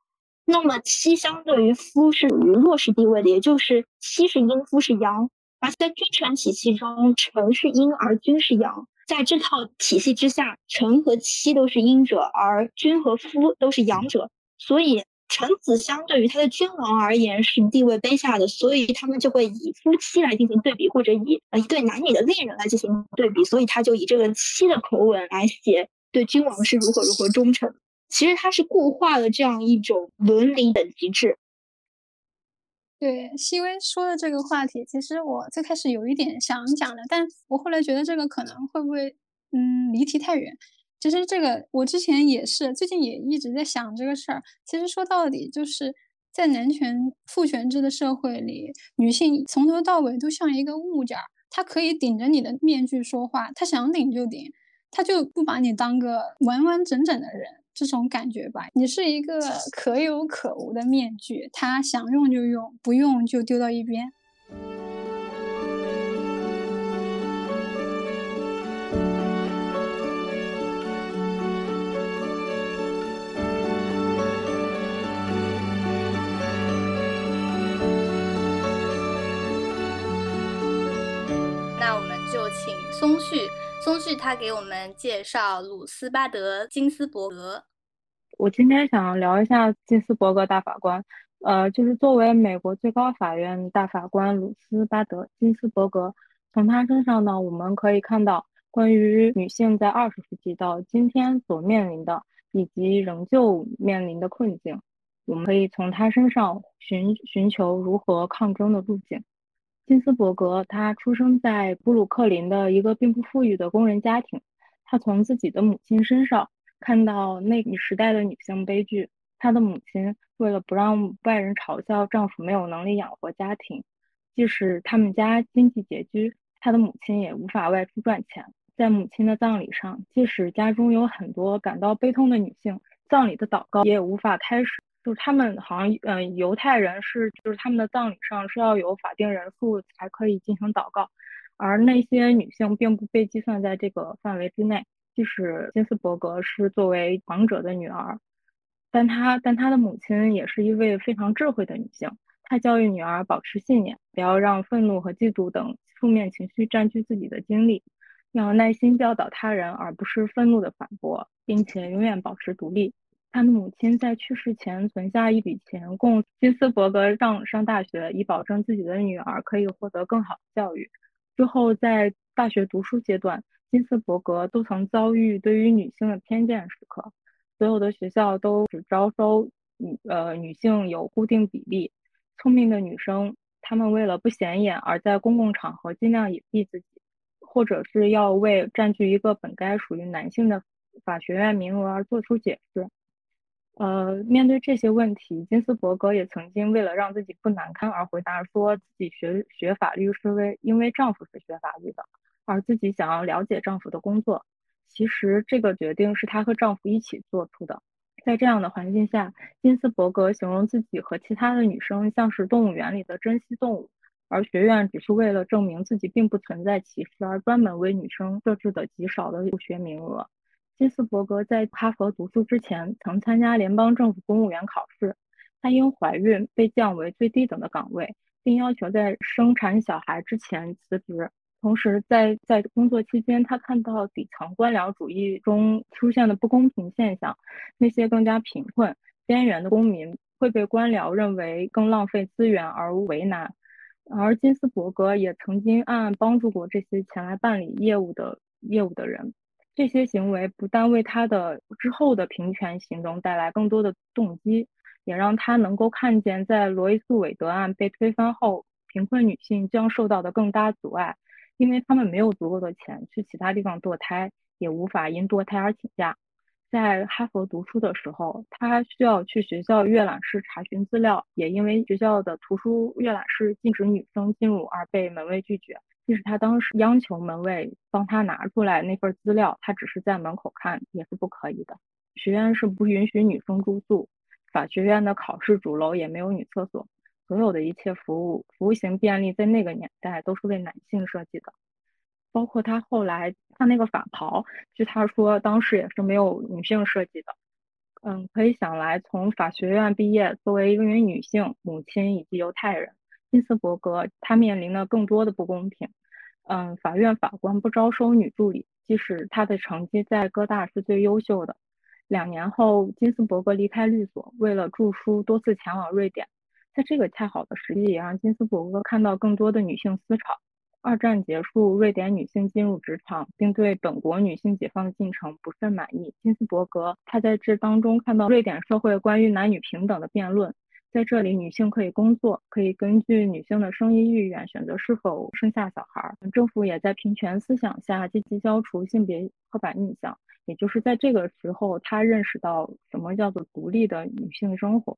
S2: 那么妻相对于夫是属于弱势地位的，也就是妻是阴，夫是阳。而在君臣体系中，臣是阴，而君是阳。在这套体系之下，臣和妻都是阴者，而君和夫都是阳者。所以，臣子相对于他的君王而言是地位卑下的，所以他们就会以夫妻来进行对比，或者以呃一对男女的恋人来进行对比。所以他就以这个妻的口吻来写对君王是如何如何忠诚。其实它是固化了这样一种伦理等级制。
S5: 对，细微说的这个话题，其实我最开始有一点想讲的，但我后来觉得这个可能会不会，嗯，离题太远。其实这个我之前也是，最近也一直在想这个事儿。其实说到底，就是在男权父权制的社会里，女性从头到尾都像一个物件儿，她可以顶着你的面具说话，她想顶就顶，她就不把你当个完完整整的人。这种感觉吧，你是一个 [laughs] 可有可无的面具，他想用就用，不用就丢到一边。
S4: 那我们就请松旭。松旭他给我们介绍鲁斯巴德金斯伯格。
S6: 我今天想聊一下金斯伯格大法官，呃，就是作为美国最高法院大法官鲁斯巴德金斯伯格，从他身上呢，我们可以看到关于女性在二十世纪到今天所面临的以及仍旧面临的困境，我们可以从他身上寻寻求如何抗争的路径。金斯伯格，他出生在布鲁克林的一个并不富裕的工人家庭。他从自己的母亲身上看到那个时代的女性悲剧，她的母亲为了不让外人嘲笑丈夫没有能力养活家庭，即使他们家经济拮据，她的母亲也无法外出赚钱。在母亲的葬礼上，即使家中有很多感到悲痛的女性，葬礼的祷告也无法开始。就是他们好像，嗯，犹太人是，就是他们的葬礼上是要有法定人数才可以进行祷告，而那些女性并不被计算在这个范围之内。即使金斯伯格是作为王者的女儿，但她但她的母亲也是一位非常智慧的女性。她教育女儿保持信念，不要让愤怒和嫉妒等负面情绪占据自己的精力，要耐心教导他人，而不是愤怒的反驳，并且永远保持独立。他的母亲在去世前存下一笔钱，供金斯伯格上上大学，以保证自己的女儿可以获得更好的教育。之后在大学读书阶段。金斯伯格都曾遭遇对于女性的偏见时刻，所有的学校都只招收女呃女性有固定比例，聪明的女生，她们为了不显眼而在公共场合尽量隐蔽自己，或者是要为占据一个本该属于男性的法学院名额而做出解释。呃，面对这些问题，金斯伯格也曾经为了让自己不难堪而回答说自己学学法律是为因为丈夫是学法律的。而自己想要了解丈夫的工作，其实这个决定是她和丈夫一起做出的。在这样的环境下，金斯伯格形容自己和其他的女生像是动物园里的珍稀动物，而学院只是为了证明自己并不存在歧视而专门为女生设置的极少的入学名额。金斯伯格在哈佛读书之前曾参加联邦政府公务员考试，他因怀孕被降为最低等的岗位，并要求在生产小孩之前辞职。同时，在在工作期间，他看到底层官僚主义中出现的不公平现象，那些更加贫困、边缘的公民会被官僚认为更浪费资源而为难。而金斯伯格也曾经暗暗帮助过这些前来办理业务的业务的人。这些行为不但为他的之后的平权行动带来更多的动机，也让他能够看见，在罗伊诉韦德案被推翻后，贫困女性将受到的更大阻碍。因为他们没有足够的钱去其他地方堕胎，也无法因堕胎而请假。在哈佛读书的时候，他需要去学校阅览室查询资料，也因为学校的图书阅览室禁止女生进入而被门卫拒绝。即使他当时央求门卫帮他拿出来那份资料，他只是在门口看也是不可以的。学院是不允许女生住宿，法学院的考试主楼也没有女厕所。所有的一切服务服务型便利在那个年代都是为男性设计的，包括他后来他那个法袍，据他说当时也是没有女性设计的。嗯，可以想来，从法学院毕业，作为一名女性、母亲以及犹太人，金斯伯格她面临了更多的不公平。嗯，法院法官不招收女助理，即使她的成绩在哥大是最优秀的。两年后，金斯伯格离开律所，为了著书，多次前往瑞典。在这个恰好的时机，也让金斯伯格看到更多的女性思潮。二战结束，瑞典女性进入职场，并对本国女性解放的进程不甚满意。金斯伯格他在这当中看到瑞典社会关于男女平等的辩论，在这里女性可以工作，可以根据女性的生育意愿选择是否生下小孩。政府也在平权思想下积极消除性别刻板印象。也就是在这个时候，她认识到什么叫做独立的女性生活。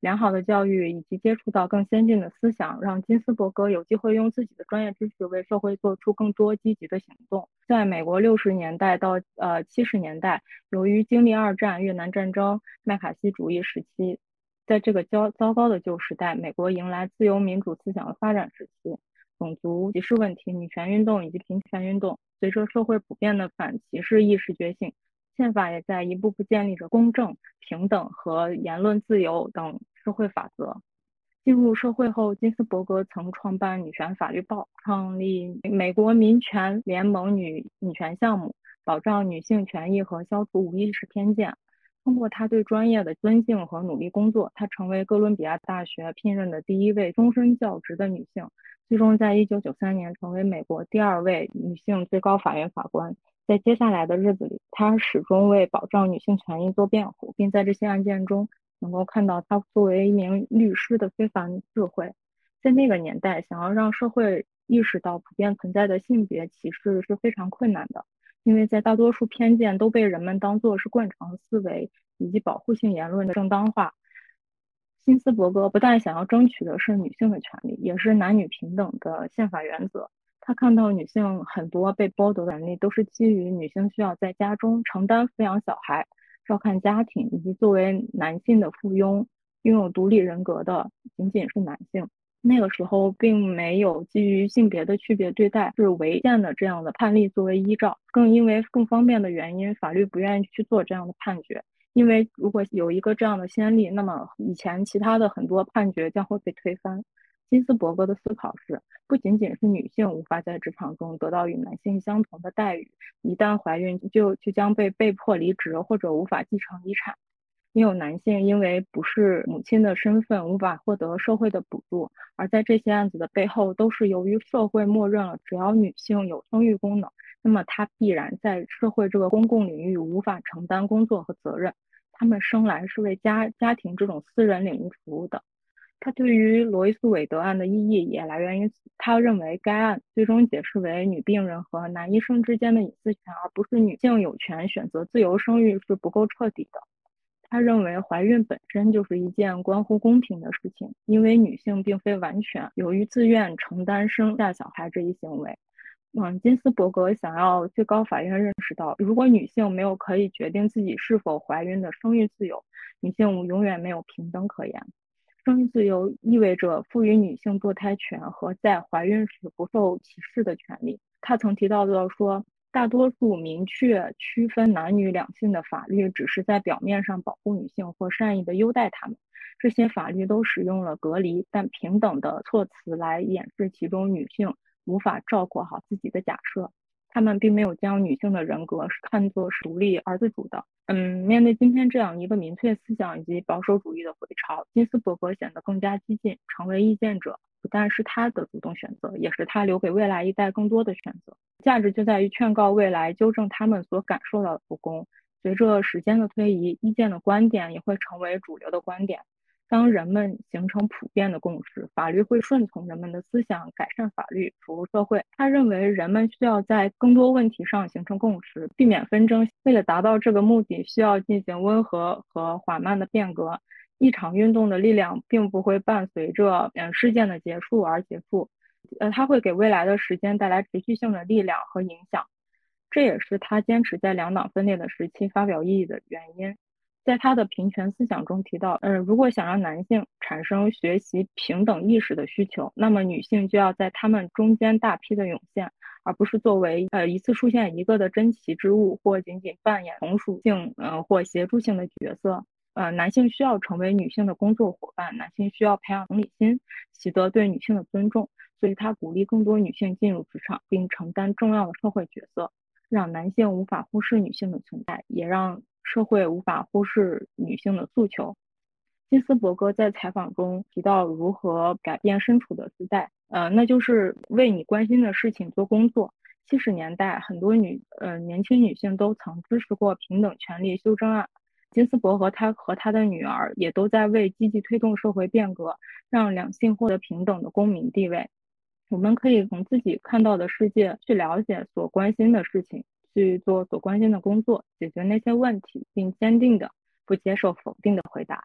S6: 良好的教育以及接触到更先进的思想，让金斯伯格有机会用自己的专业知识为社会做出更多积极的行动。在美国六十年代到呃七十年代，由于经历二战、越南战争、麦卡锡主义时期，在这个糟糟糕的旧时代，美国迎来自由民主思想的发展时期。种族歧视问题、女权运动以及平权运动，随着社会普遍的反歧视意识觉醒，宪法也在一步步建立着公正、平等和言论自由等。社会法则。进入社会后，金斯伯格曾创办《女权法律报》，创立美国民权联盟女女权项目，保障女性权益和消除无意识偏见。通过她对专业的尊敬和努力工作，她成为哥伦比亚大学聘任的第一位终身教职的女性。最终，在一九九三年成为美国第二位女性最高法院法官。在接下来的日子里，她始终为保障女性权益做辩护，并在这些案件中。能够看到他作为一名律师的非凡智慧，在那个年代，想要让社会意识到普遍存在的性别歧视是非常困难的，因为在大多数偏见都被人们当作是惯常思维，以及保护性言论的正当化。金斯伯格不但想要争取的是女性的权利，也是男女平等的宪法原则。他看到女性很多被剥夺的权利，都是基于女性需要在家中承担抚养小孩、照看家庭，以及作为男性的附庸，拥有独立人格的仅仅是男性。那个时候并没有基于性别的区别对待是违宪的这样的判例作为依照，更因为更方便的原因，法律不愿意去做这样的判决。因为如果有一个这样的先例，那么以前其他的很多判决将会被推翻。金斯伯格的思考是，不仅仅是女性无法在职场中得到与男性相同的待遇，一旦怀孕就就将被被迫离职或者无法继承遗产。也有男性因为不是母亲的身份无法获得社会的补助，而在这些案子的背后，都是由于社会默认了只要女性有生育功能，那么她必然在社会这个公共领域无法承担工作和责任。她们生来是为家家庭这种私人领域服务的。他对于罗伊诉韦德案的意义也来源于此。他认为该案最终解释为女病人和男医生之间的隐私权，而不是女性有权选择自由生育是不够彻底的。他认为怀孕本身就是一件关乎公平的事情，因为女性并非完全由于自愿承担生下小孩这一行为。嗯，金斯伯格想要最高法院认识到，如果女性没有可以决定自己是否怀孕的生育自由，女性永远没有平等可言。生育自由意味着赋予女性堕胎权和在怀孕时不受歧视的权利。他曾提到的说，大多数明确区分男女两性的法律只是在表面上保护女性或善意的优待她们。这些法律都使用了隔离但平等的措辞来掩饰其中女性无法照顾好自己的假设。他们并没有将女性的人格看作是独立而自主的。嗯，面对今天这样一个民粹思想以及保守主义的回潮，金斯伯格显得更加激进。成为意见者不但是他的主动选择，也是他留给未来一代更多的选择。价值就在于劝告未来纠正他们所感受到的不公。随着时间的推移，意见的观点也会成为主流的观点。当人们形成普遍的共识，法律会顺从人们的思想，改善法律，服务社会。他认为人们需要在更多问题上形成共识，避免纷争。为了达到这个目的，需要进行温和和缓慢的变革。一场运动的力量并不会伴随着嗯事件的结束而结束，呃，它会给未来的时间带来持续性的力量和影响。这也是他坚持在两党分裂的时期发表意义的原因。在他的平权思想中提到，嗯，如果想让男性产生学习平等意识的需求，那么女性就要在他们中间大批的涌现，而不是作为呃一次出现一个的珍奇之物，或仅仅扮演从属性呃或协助性的角色。呃，男性需要成为女性的工作伙伴，男性需要培养同理心，习得对女性的尊重。所以他鼓励更多女性进入职场，并承担重要的社会角色，让男性无法忽视女性的存在，也让。社会无法忽视女性的诉求。金斯伯格在采访中提到如何改变身处的时代，呃，那就是为你关心的事情做工作。七十年代，很多女呃年轻女性都曾支持过平等权利修正案。金斯伯格他和他的女儿也都在为积极推动社会变革，让两性获得平等的公民地位。我们可以从自己看到的世界去了解所关心的事情。去做所关心的工作，解决那些问题，并坚定的不接受否定的回答。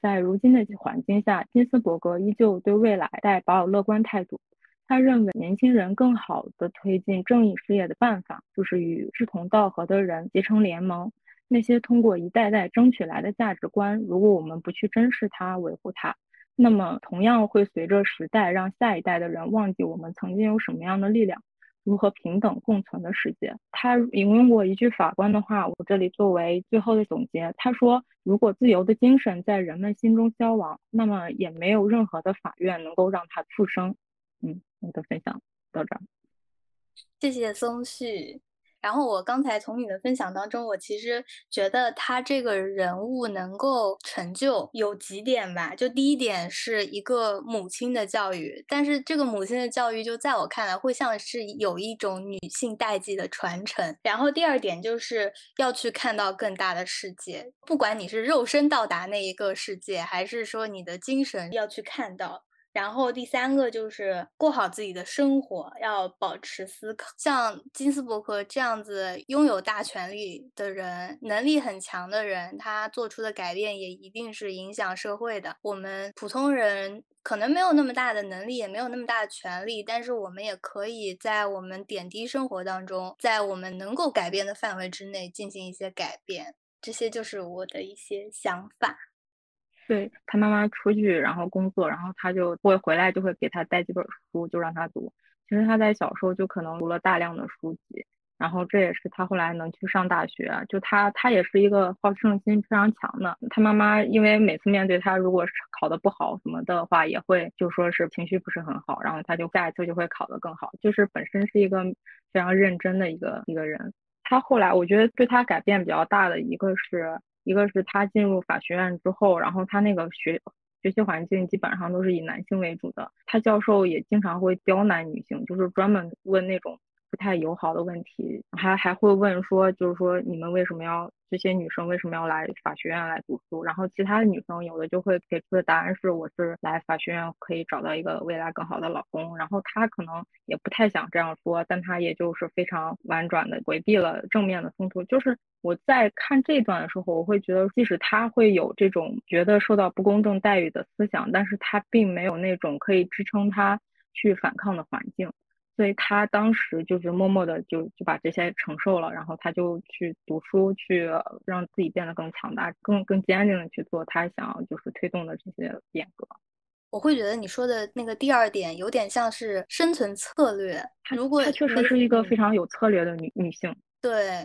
S6: 在如今的环境下，金斯伯格依旧对未来带保有乐观态度。他认为，年轻人更好的推进正义事业的办法，就是与志同道合的人结成联盟。那些通过一代代争取来的价值观，如果我们不去珍视它、维护它，那么同样会随着时代让下一代的人忘记我们曾经有什么样的力量。如何平等共存的世界？他引用过一句法官的话，我这里作为最后的总结。他说：“如果自由的精神在人们心中消亡，那么也没有任何的法院能够让它复生。”嗯，我的分享到这儿。
S4: 谢谢松旭。然后我刚才从你的分享当中，我其实觉得他这个人物能够成就有几点吧。就第一点是一个母亲的教育，但是这个母亲的教育就在我看来会像是有一种女性代际的传承。然后第二点就是要去看到更大的世界，不管你是肉身到达那一个世界，还是说你的精神要去看到。然后第三个就是过好自己的生活，要保持思考。像金斯伯格这样子拥有大权力的人，能力很强的人，他做出的改变也一定是影响社会的。我们普通人可能没有那么大的能力，也没有那么大的权利，但是我们也可以在我们点滴生活当中，在我们能够改变的范围之内进行一些改变。这些就是我的一些想法。
S6: 对他妈妈出去，然后工作，然后他就会回来，就会给他带几本书，就让他读。其实他在小时候就可能读了大量的书籍，然后这也是他后来能去上大学。就他，他也是一个好胜心非常强的。他妈妈因为每次面对他，如果是考得不好什么的话，也会就说是情绪不是很好，然后他就下一次就会考得更好。就是本身是一个非常认真的一个一个人。他后来我觉得对他改变比较大的一个是。一个是他进入法学院之后，然后他那个学学习环境基本上都是以男性为主的，他教授也经常会刁难女性，就是专门问那种。不太友好的问题，还还会问说，就是说你们为什么要这些女生为什么要来法学院来读书？然后其他的女生有的就会给出的答案是，我是来法学院可以找到一个未来更好的老公。然后她可能也不太想这样说，但她也就是非常婉转的回避了正面的冲突。就是我在看这段的时候，我会觉得，即使她会有这种觉得受到不公正待遇的思想，但是她并没有那种可以支撑她去反抗的环境。所以他当时就是默默的就就把这些承受了，然后他就去读书，去让自己变得更强大、更更坚定的去做他想要就是推动的这些变革。
S4: 我会觉得你说的那个第二点有点像是生存策略。如果
S6: 她确实是一个非常有策略的女女性。
S4: 对。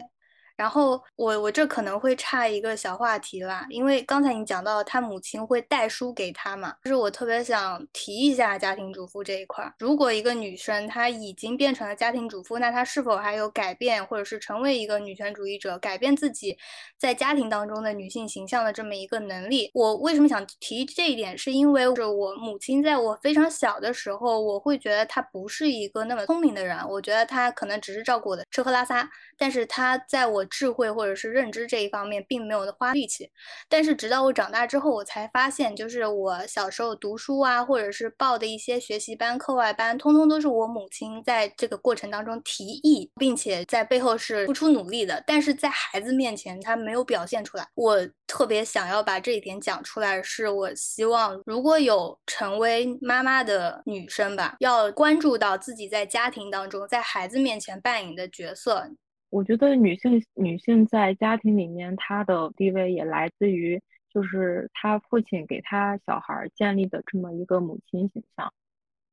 S4: 然后我我这可能会差一个小话题啦，因为刚才你讲到他母亲会带书给他嘛，就是我特别想提一下家庭主妇这一块。如果一个女生她已经变成了家庭主妇，那她是否还有改变或者是成为一个女权主义者，改变自己在家庭当中的女性形象的这么一个能力？我为什么想提这一点？是因为是我母亲在我非常小的时候，我会觉得她不是一个那么聪明的人，我觉得她可能只是照顾我的吃喝拉撒，但是她在我智慧或者是认知这一方面并没有花力气，但是直到我长大之后，我才发现，就是我小时候读书啊，或者是报的一些学习班、课外班，通通都是我母亲在这个过程当中提议，并且在背后是付出努力的，但是在孩子面前她没有表现出来。我特别想要把这一点讲出来，是我希望如果有成为妈妈的女生吧，要关注到自己在家庭当中，在孩子面前扮演的角色。
S6: 我觉得女性女性在家庭里面，她的地位也来自于，就是她父亲给她小孩建立的这么一个母亲形象，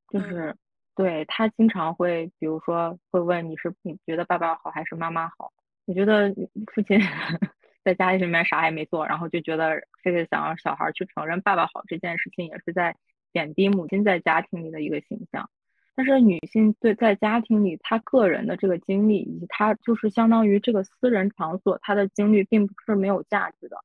S6: 就是对她经常会，比如说会问你是你觉得爸爸好还是妈妈好？我觉得父亲 [laughs] 在家里面啥也没做，然后就觉得非得想让小孩去承认爸爸好这件事情，也是在贬低母亲在家庭里的一个形象。但是女性对在家庭里，她个人的这个经历，以及她就是相当于这个私人场所，她的经历并不是没有价值的。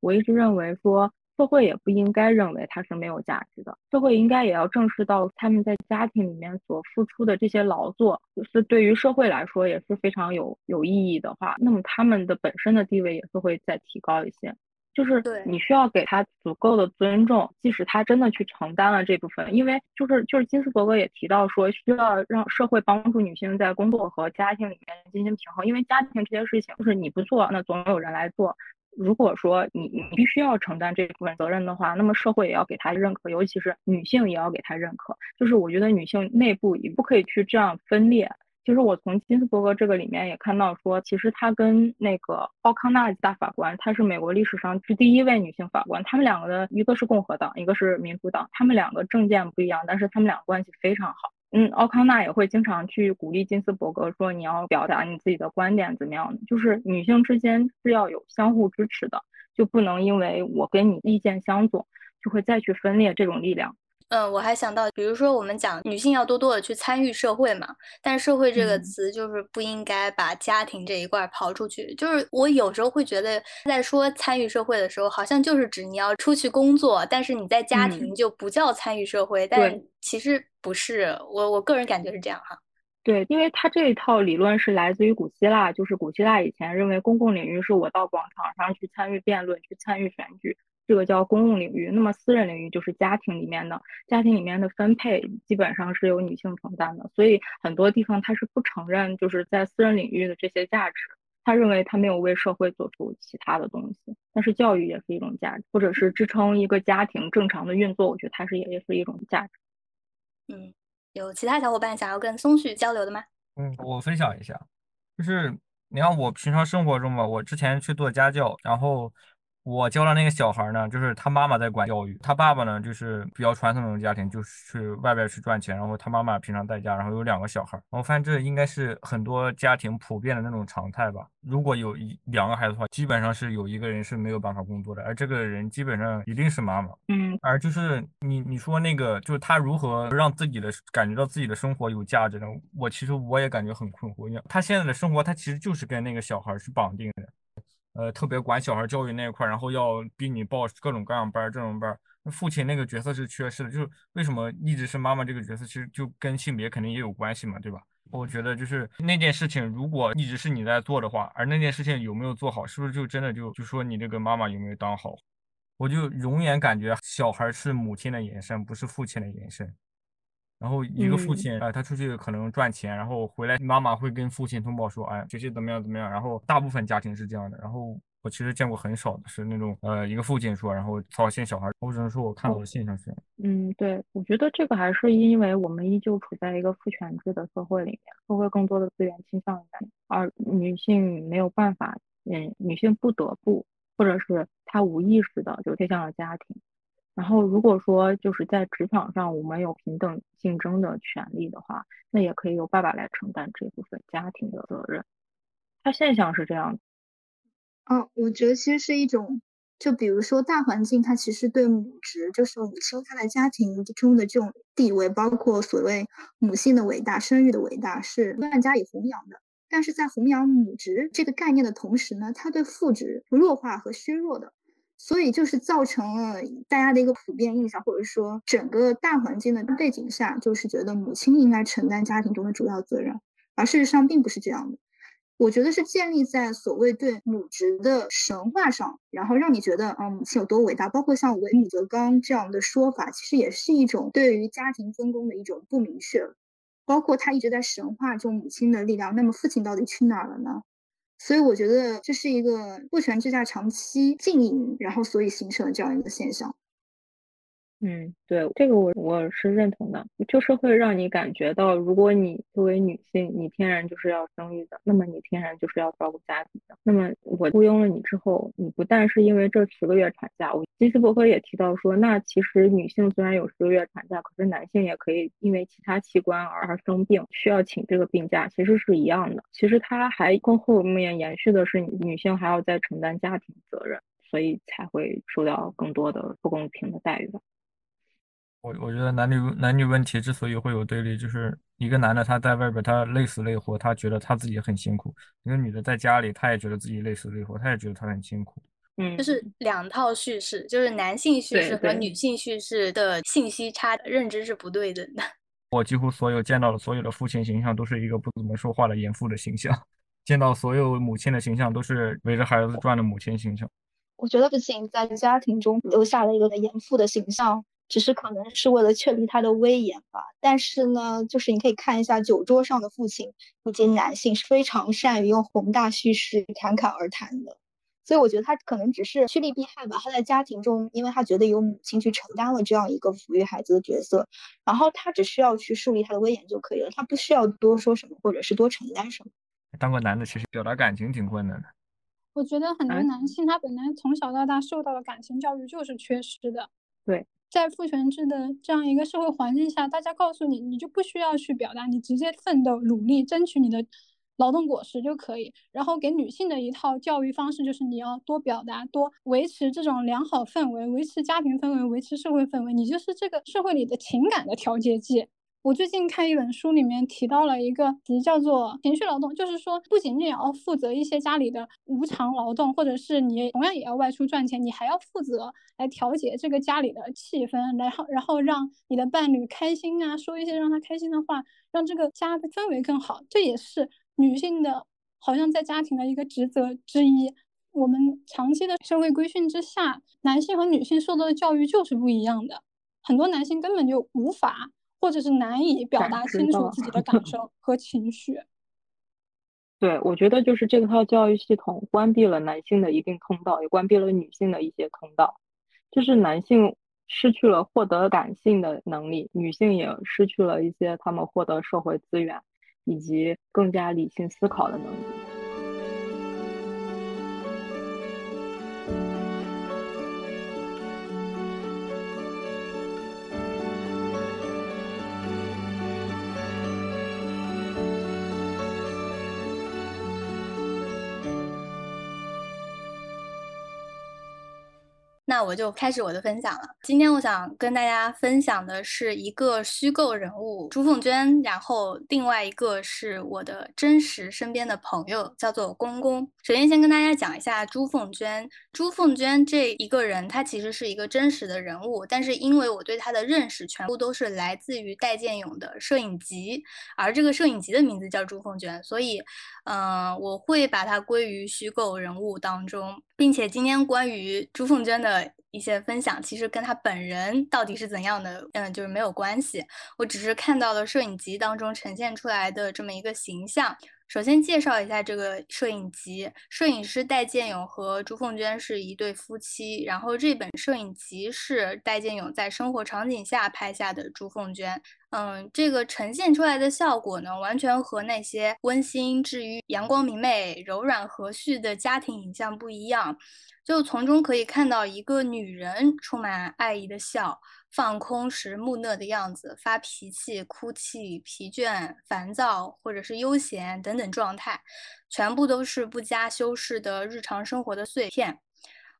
S6: 我一直认为说，社会也不应该认为它是没有价值的，社会应该也要正视到他们在家庭里面所付出的这些劳作，就是对于社会来说也是非常有有意义的话，那么他们的本身的地位也是会再提高一些。就是你需要给他足够的尊重，即使他真的去承担了这部分，因为就是就是金斯伯格也提到说，需要让社会帮助女性在工作和家庭里面进行平衡，因为家庭这些事情就是你不做，那总有人来做。如果说你你必须要承担这部分责任的话，那么社会也要给他认可，尤其是女性也要给他认可。就是我觉得女性内部也不可以去这样分裂。其实我从金斯伯格这个里面也看到说，其实他跟那个奥康纳大法官，她是美国历史上是第一位女性法官。他们两个的一个是共和党，一个是民主党，他们两个政见不一样，但是他们两个关系非常好。嗯，奥康纳也会经常去鼓励金斯伯格说，你要表达你自己的观点怎么样，就是女性之间是要有相互支持的，就不能因为我跟你意见相左，就会再去分裂这种力量。
S4: 嗯，我还想到，比如说我们讲女性要多多的去参与社会嘛，但是社会这个词就是不应该把家庭这一块刨出去。就是我有时候会觉得，在说参与社会的时候，好像就是指你要出去工作，但是你在家庭就不叫参与社会。但其实不是，我我个人感觉是这样哈。
S6: 对，因为他这一套理论是来自于古希腊，就是古希腊以前认为公共领域是我到广场上去参与辩论、去参与选举。这个叫公共领域。那么私人领域就是家庭里面的，家庭里面的分配基本上是由女性承担的。所以很多地方他是不承认就是在私人领域的这些价值，他认为他没有为社会做出其他的东西。但是教育也是一种价值，或者是支撑一个家庭正常的运作，我觉得它是也也是一种价值。
S4: 嗯，有其他小伙伴想要跟松旭交流的吗？
S7: 嗯，我分享一下，就是你看我平常生活中吧，我之前去做家教，然后。我教的那个小孩呢，就是他妈妈在管教育，他爸爸呢就是比较传统那种家庭，就是去外边去赚钱，然后他妈妈平常在家，然后有两个小孩。我发现这应该是很多家庭普遍的那种常态吧。如果有一两个孩子的话，基本上是有一个人是没有办法工作的，而这个人基本上一定是妈妈。
S6: 嗯，
S7: 而就是你你说那个，就是他如何让自己的感觉到自己的生活有价值呢？我其实我也感觉很困惑，因为他现在的生活，他其实就是跟那个小孩是绑定的。呃，特别管小孩教育那一块，然后要逼你报各种各样班这种班父亲那个角色是缺失的，就是为什么一直是妈妈这个角色，其实就跟性别肯定也有关系嘛，对吧？我觉得就是那件事情，如果一直是你在做的话，而那件事情有没有做好，是不是就真的就就说你这个妈妈有没有当好？我就永远感觉小孩是母亲的延伸，不是父亲的延伸。然后一个父亲，哎，他出去可能赚钱，然后回来，妈妈会跟父亲通报说，哎，学习怎么样怎么样。然后大部分家庭是这样的。然后我其实见过很少的是那种，呃，一个父亲说，然后操心小孩。我只能说我看到的现象是，
S6: 嗯，对，我觉得这个还是因为我们依旧处在一个父权制的社会里面，社会更多的资源倾向于男性，而女性没有办法，嗯，女性不得不，或者是她无意识的就推向了家庭。然后，如果说就是在职场上我们有平等竞争的权利的话，那也可以由爸爸来承担这部分家庭的责任。它现象是这样的。
S2: 嗯，我觉得其实是一种，就比如说大环境，它其实对母职，就是母亲她在家庭中的这种地位，包括所谓母性的伟大、生育的伟大，是不断加以弘扬的。但是在弘扬母职这个概念的同时呢，它对父职弱化和削弱的。所以就是造成了大家的一个普遍印象，或者说整个大环境的背景下，就是觉得母亲应该承担家庭中的主要责任，而事实上并不是这样的。我觉得是建立在所谓对母职的神话上，然后让你觉得啊母亲有多伟大，包括像唯母则刚这样的说法，其实也是一种对于家庭分工的一种不明确。包括他一直在神话中母亲的力量，那么父亲到底去哪儿了呢？所以我觉得这是一个物权制下长期经营，然后所以形成了这样一个现象。
S6: 嗯，对，这个我我是认同的，就是会让你感觉到，如果你作为女性，你天然就是要生育的，那么你天然就是要照顾家庭的。那么我雇佣了你之后，你不但是因为这十个月产假，我金斯伯格也提到说，那其实女性虽然有十个月产假，可是男性也可以因为其他器官而生病，需要请这个病假，其实是一样的。其实他还更后面延续的是，女性还要再承担家庭责任，所以才会受到更多的不公平的待遇吧。
S7: 我我觉得男女男女问题之所以会有对立，就是一个男的他在外边他累死累活，他觉得他自己很辛苦；一个女的在家里，她也觉得自己累死累活，她也觉得她很辛苦。
S6: 嗯，
S4: 就是两套叙事，就是男性叙事和女性叙事的信息差认知是不对等的。[laughs]
S7: 我几乎所有见到的所有的父亲形象都是一个不怎么说话的严父的形象，见到所有母亲的形象都是围着孩子转的母亲形象。
S2: 我觉得不仅在家庭中留下了一个严父的形象。只是可能是为了确立他的威严吧，但是呢，就是你可以看一下酒桌上的父亲以及男性是非常善于用宏大叙事侃侃而谈的，所以我觉得他可能只是趋利避害吧。他在家庭中，因为他觉得有母亲去承担了这样一个抚育孩子的角色，然后他只需要去树立他的威严就可以了，他不需要多说什么或者是多承担什么。
S7: 当个男的其实表达感情挺困难的。
S5: 我觉得很多男性他本来从小到大受到的感情教育就是缺失的。
S6: 对。
S5: 在父权制的这样一个社会环境下，大家告诉你，你就不需要去表达，你直接奋斗、努力，争取你的劳动果实就可以。然后给女性的一套教育方式就是你要多表达，多维持这种良好氛围，维持家庭氛围，维持社会氛围，你就是这个社会里的情感的调节剂。我最近看一本书，里面提到了一个词，叫做情绪劳动，就是说不仅仅要负责一些家里的无偿劳动，或者是你同样也要外出赚钱，你还要负责来调节这个家里的气氛，然后然后让你的伴侣开心啊，说一些让他开心的话，让这个家的氛围更好。这也是女性的，好像在家庭的一个职责之一。我们长期的社会规训之下，男性和女性受到的教育就是不一样的。很多男性根本就无法，或者是难以表达清楚自己的感 [laughs] 受和情绪。
S6: 对，我觉得就是这套教育系统关闭了男性的一定通道，也关闭了女性的一些通道。就是男性失去了获得感性的能力，女性也失去了一些他们获得社会资源以及更加理性思考的能力。
S4: 那我就开始我的分享了。今天我想跟大家分享的是一个虚构人物朱凤娟，然后另外一个是我的真实身边的朋友，叫做公公。首先先跟大家讲一下朱凤娟。朱凤娟这一个人，她其实是一个真实的人物，但是因为我对她的认识全部都是来自于戴建勇的摄影集，而这个摄影集的名字叫朱凤娟，所以，嗯，我会把它归于虚构人物当中。并且今天关于朱凤娟的一些分享，其实跟她本人到底是怎样的，嗯，就是没有关系。我只是看到了摄影集当中呈现出来的这么一个形象。首先介绍一下这个摄影集，摄影师戴建勇和朱凤娟是一对夫妻。然后这本摄影集是戴建勇在生活场景下拍下的朱凤娟。嗯，这个呈现出来的效果呢，完全和那些温馨治愈、阳光明媚、柔软和煦的家庭影像不一样。就从中可以看到一个女人充满爱意的笑。放空时木讷的样子，发脾气、哭泣、疲倦、烦躁，或者是悠闲等等状态，全部都是不加修饰的日常生活的碎片。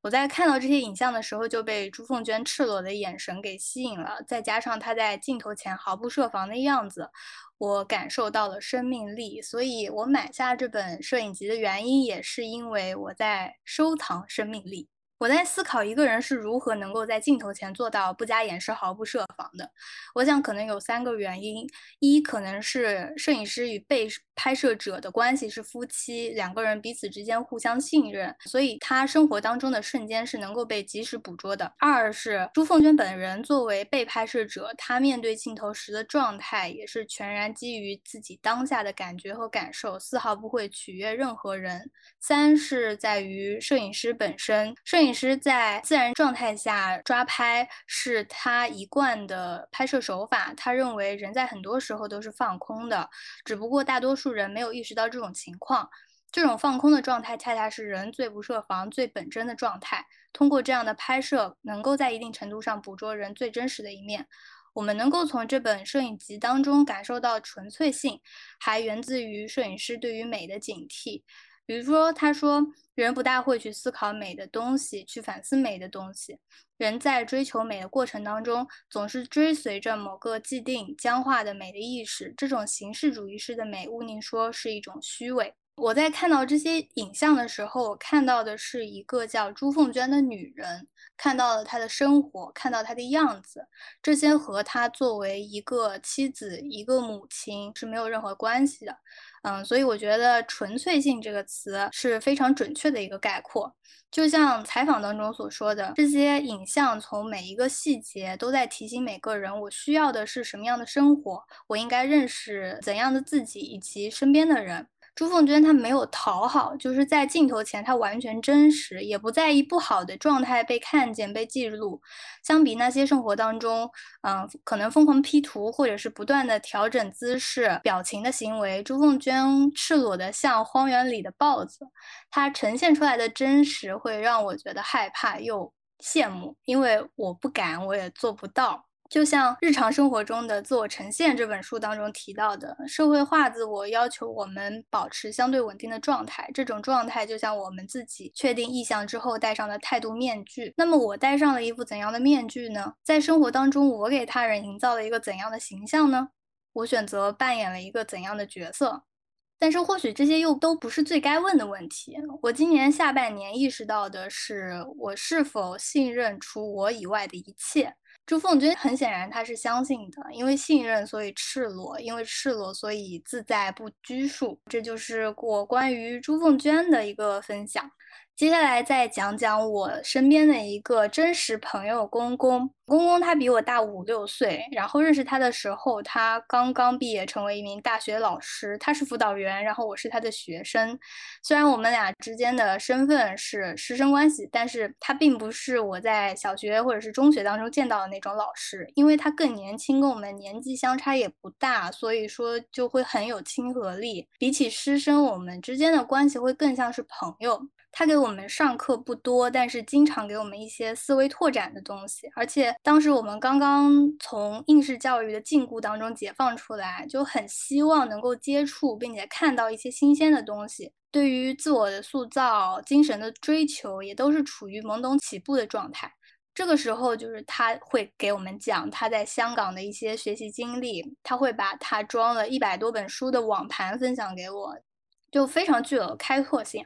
S4: 我在看到这些影像的时候，就被朱凤娟赤裸的眼神给吸引了，再加上她在镜头前毫不设防的样子，我感受到了生命力。所以我买下这本摄影集的原因，也是因为我在收藏生命力。我在思考一个人是如何能够在镜头前做到不加掩饰、毫不设防的。我想可能有三个原因：一，可能是摄影师与被拍摄者的关系是夫妻，两个人彼此之间互相信任，所以他生活当中的瞬间是能够被及时捕捉的；二是朱凤娟本人作为被拍摄者，她面对镜头时的状态也是全然基于自己当下的感觉和感受，丝毫不会取悦任何人；三是在于摄影师本身，摄影。摄影师在自然状态下抓拍是他一贯的拍摄手法。他认为人在很多时候都是放空的，只不过大多数人没有意识到这种情况。这种放空的状态，恰恰是人最不设防、最本真的状态。通过这样的拍摄，能够在一定程度上捕捉人最真实的一面。我们能够从这本摄影集当中感受到纯粹性，还源自于摄影师对于美的警惕。比如说，他说，人不大会去思考美的东西，去反思美的东西。人在追求美的过程当中，总是追随着某个既定僵化的美的意识。这种形式主义式的美，毋宁说是一种虚伪。我在看到这些影像的时候，我看到的是一个叫朱凤娟的女人，看到了她的生活，看到她的样子。这些和她作为一个妻子、一个母亲是没有任何关系的。嗯，所以我觉得“纯粹性”这个词是非常准确的一个概括。就像采访当中所说的，这些影像从每一个细节都在提醒每个人：我需要的是什么样的生活，我应该认识怎样的自己以及身边的人。朱凤娟她没有讨好，就是在镜头前她完全真实，也不在意不好的状态被看见、被记录。相比那些生活当中，嗯，可能疯狂 P 图或者是不断的调整姿势、表情的行为，朱凤娟赤裸的像荒原里的豹子。她呈现出来的真实会让我觉得害怕又羡慕，因为我不敢，我也做不到。就像日常生活中的自我呈现这本书当中提到的，社会化自我要求我们保持相对稳定的状态。这种状态就像我们自己确定意向之后戴上的态度面具。那么我戴上了一副怎样的面具呢？在生活当中，我给他人营造了一个怎样的形象呢？我选择扮演了一个怎样的角色？但是或许这些又都不是最该问的问题。我今年下半年意识到的是，我是否信任除我以外的一切。朱凤娟很显然，她是相信的，因为信任，所以赤裸；因为赤裸，所以自在不拘束。这就是我关于朱凤娟的一个分享。接下来再讲讲我身边的一个真实朋友公公。公公他比我大五六岁，然后认识他的时候，他刚刚毕业，成为一名大学老师。他是辅导员，然后我是他的学生。虽然我们俩之间的身份是师生关系，但是他并不是我在小学或者是中学当中见到的那种老师，因为他更年轻，跟我们年纪相差也不大，所以说就会很有亲和力。比起师生，我们之间的关系会更像是朋友。他给我们上课不多，但是经常给我们一些思维拓展的东西。而且当时我们刚刚从应试教育的禁锢当中解放出来，就很希望能够接触并且看到一些新鲜的东西。对于自我的塑造、精神的追求，也都是处于懵懂起步的状态。这个时候，就是他会给我们讲他在香港的一些学习经历，他会把他装了一百多本书的网盘分享给我，就非常具有开拓性。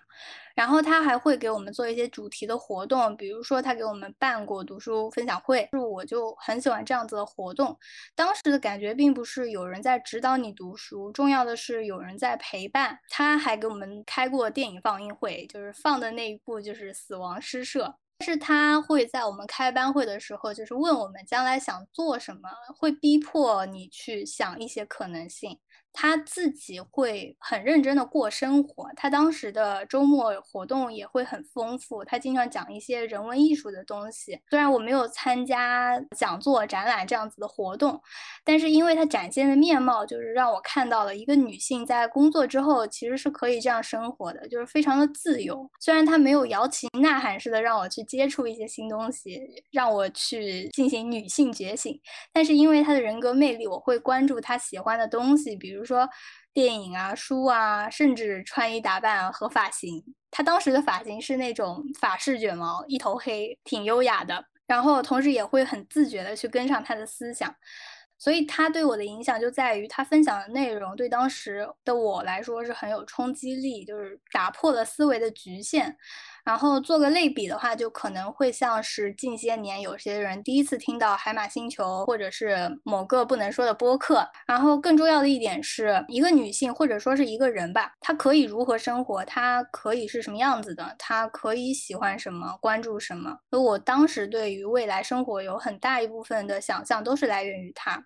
S4: 然后他还会给我们做一些主题的活动，比如说他给我们办过读书分享会，就我就很喜欢这样子的活动。当时的感觉并不是有人在指导你读书，重要的是有人在陪伴。他还给我们开过电影放映会，就是放的那一部就是《死亡诗社》。是他会在我们开班会的时候，就是问我们将来想做什么，会逼迫你去想一些可能性。他自己会很认真的过生活，他当时的周末活动也会很丰富，他经常讲一些人文艺术的东西。虽然我没有参加讲座、展览这样子的活动，但是因为他展现的面貌，就是让我看到了一个女性在工作之后其实是可以这样生活的，就是非常的自由。虽然他没有摇旗呐喊似的让我去接触一些新东西，让我去进行女性觉醒，但是因为他的人格魅力，我会关注他喜欢的东西，比如。比如说电影啊、书啊，甚至穿衣打扮和发型。他当时的发型是那种法式卷毛，一头黑，挺优雅的。然后同时也会很自觉的去跟上他的思想。所以他对我的影响就在于他分享的内容对当时的我来说是很有冲击力，就是打破了思维的局限。然后做个类比的话，就可能会像是近些年有些人第一次听到海马星球，或者是某个不能说的播客。然后更重要的一点是，一个女性或者说是一个人吧，她可以如何生活，她可以是什么样子的，她可以喜欢什么，关注什么。而我当时对于未来生活有很大一部分的想象，都是来源于她。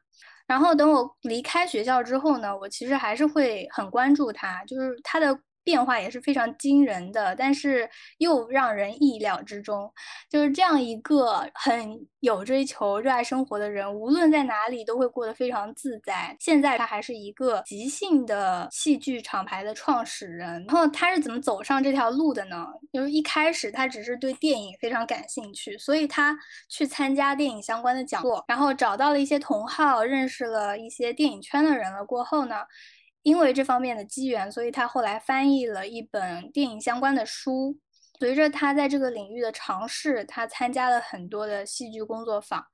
S4: 然后等我离开学校之后呢，我其实还是会很关注她，就是她的。变化也是非常惊人的，但是又让人意料之中。就是这样一个很有追求、热爱生活的人，无论在哪里都会过得非常自在。现在他还是一个即兴的戏剧厂牌的创始人。然后他是怎么走上这条路的呢？就是一开始他只是对电影非常感兴趣，所以他去参加电影相关的讲座，然后找到了一些同好，认识了一些电影圈的人了。过后呢？因为这方面的机缘，所以他后来翻译了一本电影相关的书。随着他在这个领域的尝试，他参加了很多的戏剧工作坊。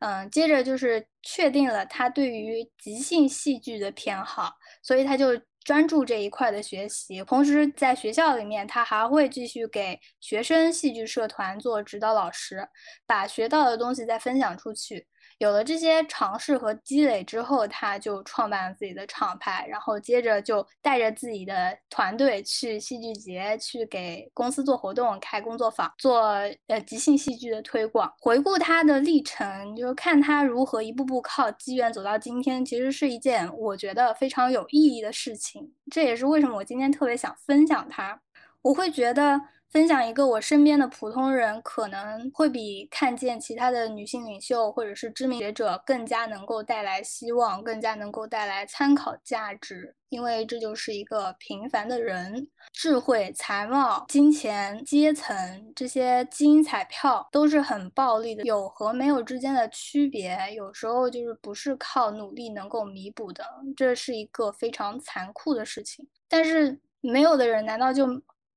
S4: 嗯，接着就是确定了他对于即兴戏剧的偏好，所以他就专注这一块的学习。同时，在学校里面，他还会继续给学生戏剧社团做指导老师，把学到的东西再分享出去。有了这些尝试和积累之后，他就创办了自己的厂牌，然后接着就带着自己的团队去戏剧节，去给公司做活动、开工作坊、做呃即兴戏剧的推广。回顾他的历程，就是看他如何一步步靠机缘走到今天，其实是一件我觉得非常有意义的事情。这也是为什么我今天特别想分享他。我会觉得。分享一个我身边的普通人，可能会比看见其他的女性领袖或者是知名学者更加能够带来希望，更加能够带来参考价值。因为这就是一个平凡的人，智慧、才貌、金钱、阶层这些基因彩票都是很暴力的，有和没有之间的区别，有时候就是不是靠努力能够弥补的，这是一个非常残酷的事情。但是没有的人，难道就？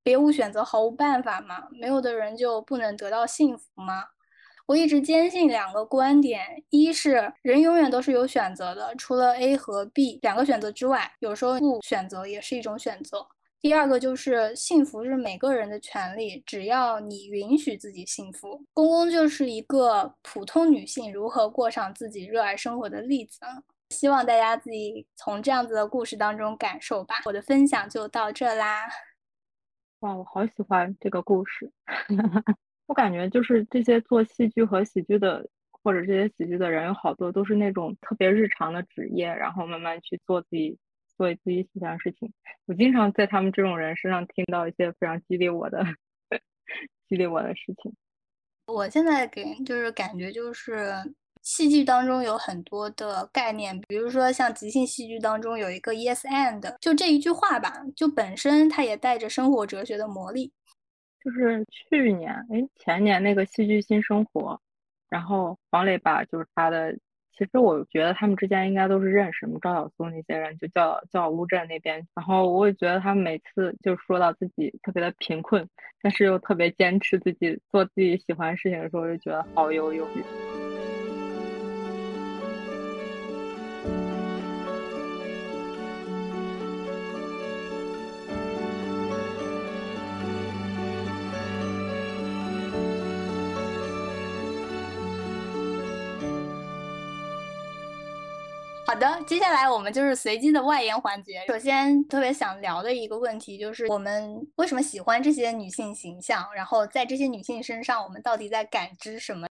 S4: 别无选择，毫无办法吗？没有的人就不能得到幸福吗？我一直坚信两个观点：一是人永远都是有选择的，除了 A 和 B 两个选择之外，有时候不选择也是一种选择；第二个就是幸福是每个人的权利，只要你允许自己幸福。公公就是一个普通女性如何过上自己热爱生活的例子啊，希望大家自己从这样子的故事当中感受吧。我的分享就到这啦。
S6: 哇，我好喜欢这个故事。[laughs] 我感觉就是这些做戏剧和喜剧的，或者这些喜剧的人，有好多都是那种特别日常的职业，然后慢慢去做自己做自己喜欢的事情。我经常在他们这种人身上听到一些非常激励我的、[laughs] 激励我的事情。
S4: 我现在给就是感觉就是。戏剧当中有很多的概念，比如说像即兴戏剧当中有一个 yes and，就这一句话吧，就本身它也带着生活哲学的魔力。
S6: 就是去年，哎，前年那个戏剧新生活，然后黄磊把就是他的，其实我觉得他们之间应该都是认识，什么赵小松那些人就叫叫乌镇那边，然后我也觉得他们每次就说到自己特别的贫困，但是又特别坚持自己做自己喜欢事情的时候，就觉得好有勇气。
S4: 的，接下来我们就是随机的外延环节。首先，特别想聊的一个问题就是，我们为什么喜欢这些女性形象？然后在这些女性身上，我们到底在感知什么？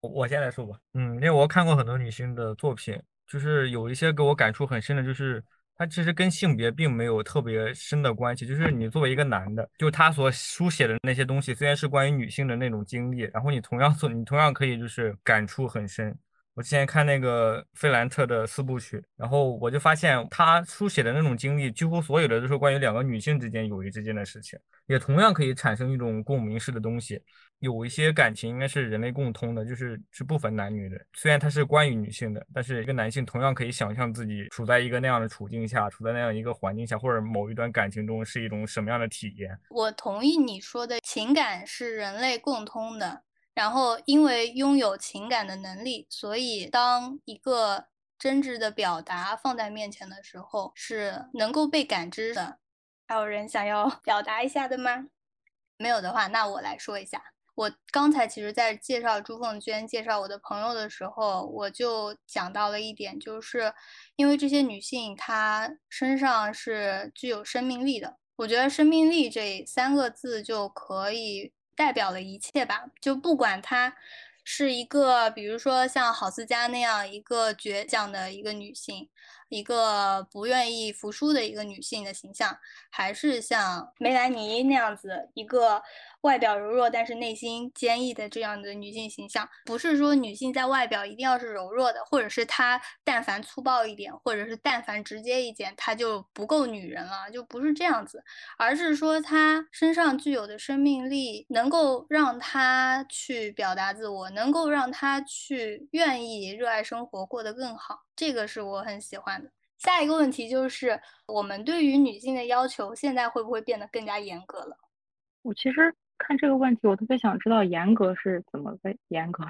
S7: 我我先来说吧。嗯，因为我看过很多女性的作品，就是有一些给我感触很深的，就是它其实跟性别并没有特别深的关系。就是你作为一个男的，就他所书写的那些东西，虽然是关于女性的那种经历，然后你同样做，你同样可以就是感触很深。我之前看那个费兰特的四部曲，然后我就发现他书写的那种经历，几乎所有的都是关于两个女性之间友谊之间的事情，也同样可以产生一种共鸣式的东西。有一些感情应该是人类共通的，就是是不分男女的。虽然它是关于女性的，但是一个男性同样可以想象自己处在一个那样的处境下，处在那样一个环境下，或者某一段感情中是一种什么样的体验。
S4: 我同意你说的，情感是人类共通的。然后，因为拥有情感的能力，所以当一个真挚的表达放在面前的时候，是能够被感知的。还有人想要 [laughs] 表达一下的吗？没有的话，那我来说一下。我刚才其实，在介绍朱凤娟、介绍我的朋友的时候，我就讲到了一点，就是因为这些女性她身上是具有生命力的。我觉得“生命力”这三个字就可以。代表了一切吧，就不管她是一个，比如说像郝思嘉那样一个倔强的一个女性，一个不愿意服输的一个女性的形象，还是像梅兰妮那样子一个。外表柔弱，但是内心坚毅的这样的女性形象，不是说女性在外表一定要是柔弱的，或者是她但凡粗暴一点，或者是但凡直接一点，她就不够女人了，就不是这样子，而是说她身上具有的生命力，能够让她去表达自我，能够让她去愿意热爱生活，过得更好，这个是我很喜欢的。下一个问题就是，我们对于女性的要求现在会不会变得更加严格了？
S6: 我其实。看这个问题，我特别想知道严格是怎么个严格。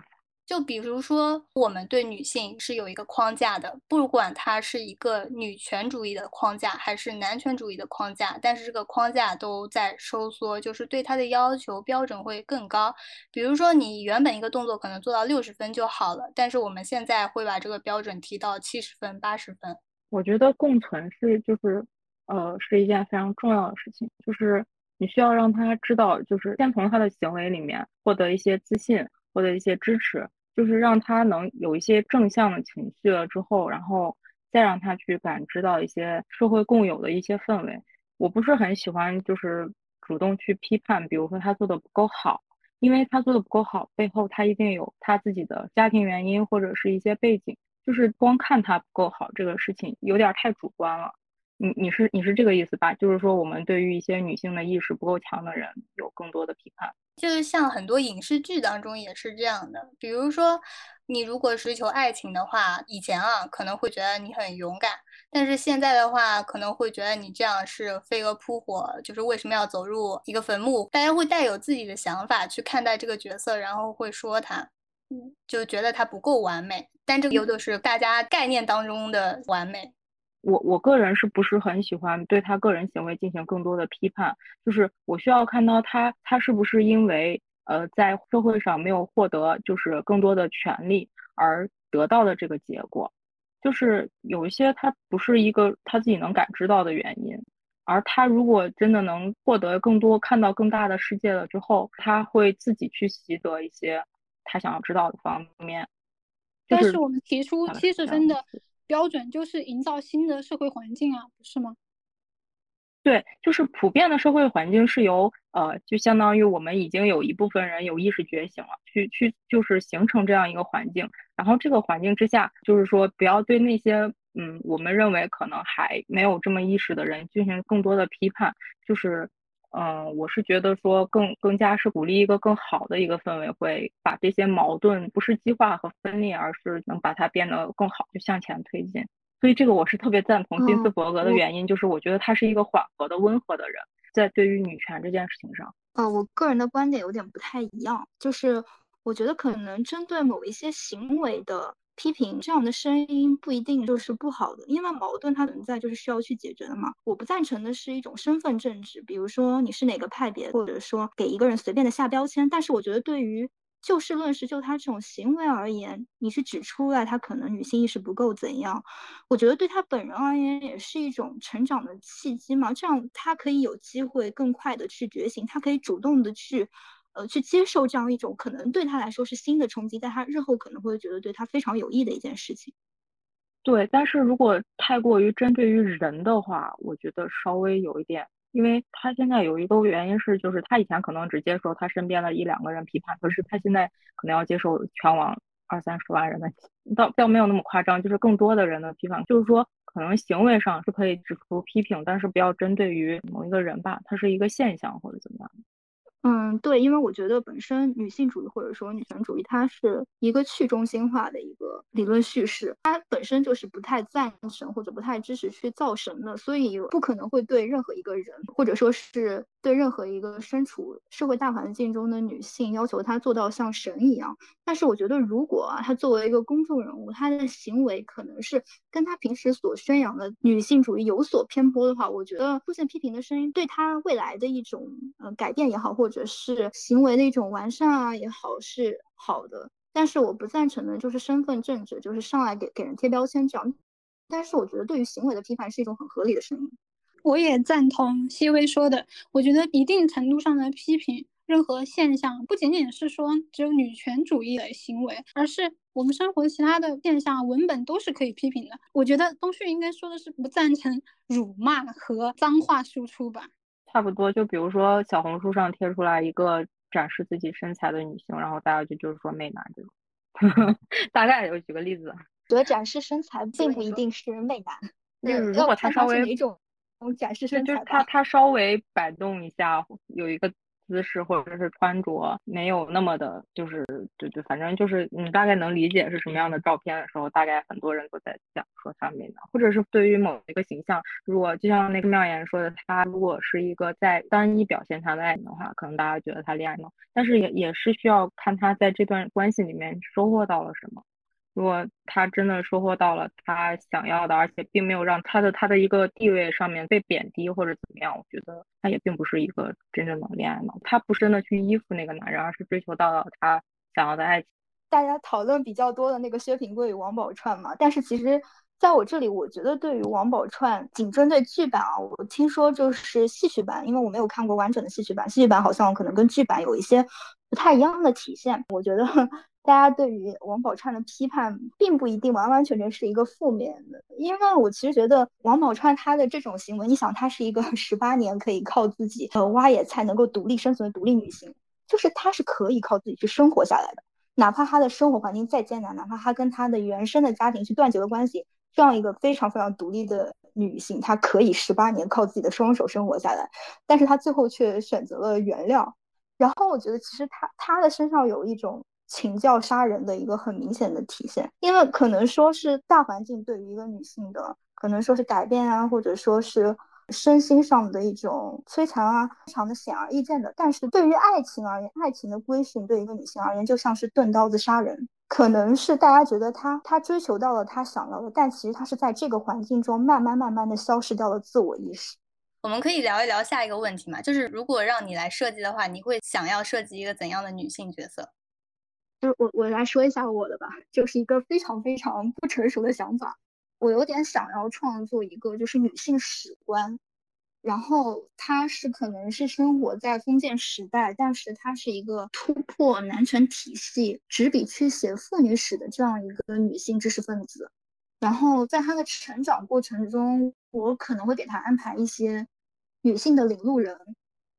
S4: 就比如说，我们对女性是有一个框架的，不管它是一个女权主义的框架，还是男权主义的框架，但是这个框架都在收缩，就是对它的要求标准会更高。比如说，你原本一个动作可能做到六十分就好了，但是我们现在会把这个标准提到七十分、八十分。
S6: 我觉得共存是就是，呃，是一件非常重要的事情，就是。你需要让他知道，就是先从他的行为里面获得一些自信，获得一些支持，就是让他能有一些正向的情绪了之后，然后再让他去感知到一些社会共有的一些氛围。我不是很喜欢就是主动去批判，比如说他做的不够好，因为他做的不够好，背后他一定有他自己的家庭原因或者是一些背景，就是光看他不够好这个事情有点太主观了。你你是你是这个意思吧？就是说，我们对于一些女性的意识不够强的人，有更多的批判。
S4: 就是像很多影视剧当中也是这样的。比如说，你如果追求爱情的话，以前啊可能会觉得你很勇敢，但是现在的话可能会觉得你这样是飞蛾扑火，就是为什么要走入一个坟墓？大家会带有自己的想法去看待这个角色，然后会说他，嗯就觉得他不够完美。但这个有的是大家概念当中的完美。
S6: 我我个人是不是很喜欢对他个人行为进行更多的批判？就是我需要看到他他是不是因为呃在社会上没有获得就是更多的权利而得到的这个结果，就是有一些他不是一个他自己能感知到的原因，而他如果真的能获得更多、看到更大的世界了之后，他会自己去习得一些他想要知道的方面。
S5: 但是我们提出七十分的标准，就是营造新的社会环境啊，不是吗？
S6: 对，就是普遍的社会环境是由呃，就相当于我们已经有一部分人有意识觉醒了，去去就是形成这样一个环境。然后这个环境之下，就是说不要对那些嗯，我们认为可能还没有这么意识的人进行更多的批判。就是嗯，我是觉得说更更加是鼓励一个更好的一个氛围，会把这些矛盾不是激化和分裂，而是能把它变得更好，就向前推进。所以这个我是特别赞同金斯伯格的原因，就是我觉得他是一个缓和的、温和的人，在对于女权这件事情上。
S2: 呃，我个人的观点有点不太一样，就是我觉得可能针对某一些行为的批评，这样的声音不一定就是不好的，因为矛盾它存在就是需要去解决的嘛。我不赞成的是一种身份政治，比如说你是哪个派别，或者说给一个人随便的下标签。但是我觉得对于就事论事，就他这种行为而言，你是指出来他可能女性意识不够怎样？我觉得对他本人而言也是一种成长的契机嘛，这样他可以有机会更快的去觉醒，他可以主动的去，呃，去接受这样一种可能对他来说是新的冲击，在他日后可能会觉得对他非常有益的一件事情。
S6: 对，但是如果太过于针对于人的话，我觉得稍微有一点。因为他现在有一个原因是，就是他以前可能只接受他身边的一两个人批判，可是他现在可能要接受全网二三十万人的，倒倒没有那么夸张，就是更多的人的批判。就是说，可能行为上是可以指出批评，但是不要针对于某一个人吧，它是一个现象或者怎么样。
S2: 嗯，对，因为我觉得本身女性主义或者说女权主义，它是一个去中心化的一个理论叙事，它本身就是不太赞成或者不太支持去造神的，所以不可能会对任何一个人或者说是对任何一个身处社会大环境中的女性要求她做到像神一样。但是我觉得，如果啊，她作为一个公众人物，她的行为可能是跟她平时所宣扬的女性主义有所偏颇的话，我觉得出现批评的声音，对她未来的一种呃改变也好，或者者是行为的一种完善啊也好是好的，但是我不赞成的就是身份政治，就是上来给给人贴标签这样。但是我觉得对于行为的批判是一种很合理的声音。
S5: 我也赞同西微说的，我觉得一定程度上的批评任何现象，不仅仅是说只有女权主义的行为，而是我们生活其他的现象文本都是可以批评的。我觉得东旭应该说的是不赞成辱骂和脏话输出吧。
S6: 差不多，就比如说小红书上贴出来一个展示自己身材的女性，然后大家就就是说美男这种，[laughs] 大概有举个例子。
S2: 觉得展示身材并不一定是媚男，
S6: 就是如果他稍微
S2: 哪种展示身材，
S6: 就是他他稍微摆动一下，有一个。姿势或者是穿着没有那么的，就是对对，反正就是你大概能理解是什么样的照片的时候，大概很多人都在讲说他美男，或者是对于某一个形象，如果就像那个妙言说的，他如果是一个在单一表现他的爱的话，可能大家觉得他恋爱脑，但是也也是需要看他在这段关系里面收获到了什么。如果他真的收获到了他想要的，而且并没有让他的他的一个地位上面被贬低或者怎么样，我觉得他也并不是一个真正的恋爱脑。他不是真的去依附那个男人，而是追求到了他想要的爱情。
S2: 大家讨论比较多的那个薛平贵与王宝钏嘛，但是其实在我这里，我觉得对于王宝钏，仅针对剧版啊，我听说就是戏曲版，因为我没有看过完整的戏曲版，戏曲版好像可能跟剧版有一些不太一样的体现。我觉得。大家对于王宝钏的批判，并不一定完完全全是一个负面的，因为我其实觉得王宝钏她的这种行为，你想她是一个 [laughs] 十八年可以靠自己呃挖野菜能够独立生存的独立女性，就是她是可以靠自己去生活下来的，哪怕她的生活环境再艰难，哪怕她跟她的原生的家庭去断绝了关系，这样一个非常非常独立的女性，她可以十八年靠自己的双手生活下来，但是她最后却选择了原谅，然后我觉得其实她她的身上有一种。请教杀人的一个很明显的体现，因为可能说是大环境对于一个女性的，可能说是改变啊，或者说是身心上的一种摧残啊，非常的显而易见的。但是对于爱情而言，爱情的归属对一个女性而言，就像是钝刀子杀人。可能是大家觉得她她追求到了她想要的，但其实她是在这个环境中慢慢慢慢的消失掉了自我意识。
S4: 我们可以聊一聊下一个问题嘛，就是如果让你来设计的话，你会想要设计一个怎样的女性角色？
S2: 就我我来说一下我的吧，就是一个非常非常不成熟的想法。我有点想要创作一个就是女性史观，然后她是可能是生活在封建时代，但是她是一个突破男权体系、执笔去写妇女史的这样一个女性知识分子。然后在她的成长过程中，我可能会给她安排一些女性的领路人，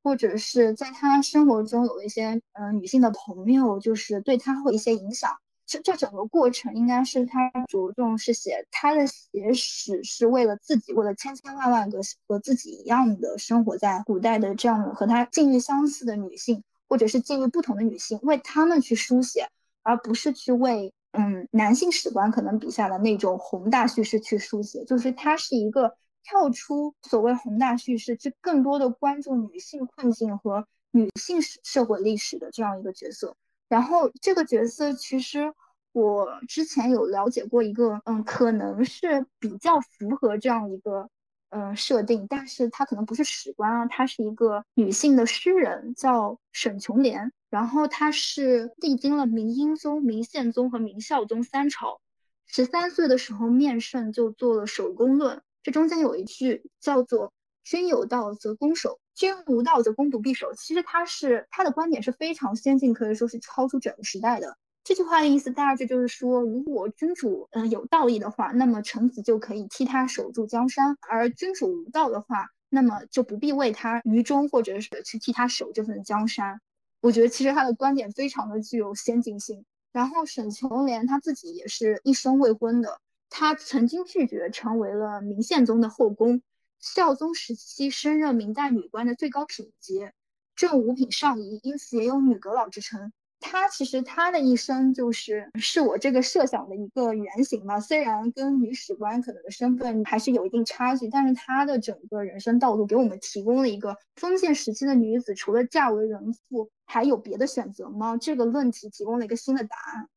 S2: 或者是在他生活中有一些呃女性的朋友，就是对他会一些影响。这这整个过程应该是他着重是写他的写史是为了自己，为了千千万万个和自己一样的生活在古代的这样的和他境遇相似的女性，或者是境遇不同的女性，为他们去书写，而不是去为嗯男性史观可能笔下的那种宏大叙事去书写。就是他是一个跳出所谓宏大叙事，去更多的关注女性困境和女性社会历史的这样一个角色。然后这个角色其实我之前有了解过一个，嗯，可能是比较符合这样一个，嗯，设定，但是她可能不是史官啊，她是一个女性的诗人，叫沈琼莲。然后她是历经了明英宗、明宪宗和明孝宗三朝，十三岁的时候面圣就做了《守宫论》，这中间有一句叫做“君有道则攻守”。君无道则攻独必守。其实他是他的观点是非常先进，可以说是超出整个时代的。这句话的意思大致就是说，如果君主嗯有道义的话，那么臣子就可以替他守住江山；而君主无道的话，那么就不必为他愚忠，或者是去替他守这份江山。我觉得其实他的观点非常的具有先进性。然后沈琼莲他自己也是一生未婚的，他曾经拒绝成为了明宪宗的后宫。孝宗时期升任明代女官的最高品阶，正五品上仪，因此也有女阁老之称。她其实她的一生就是是我这个设想的一个原型吧。虽然跟女史官可能的身份还是有一定差距，但是她的整个人生道路给我们提供了一个封建时期的女子除了嫁为人妇还有别的选择吗？这个论题提供了一个新的答案。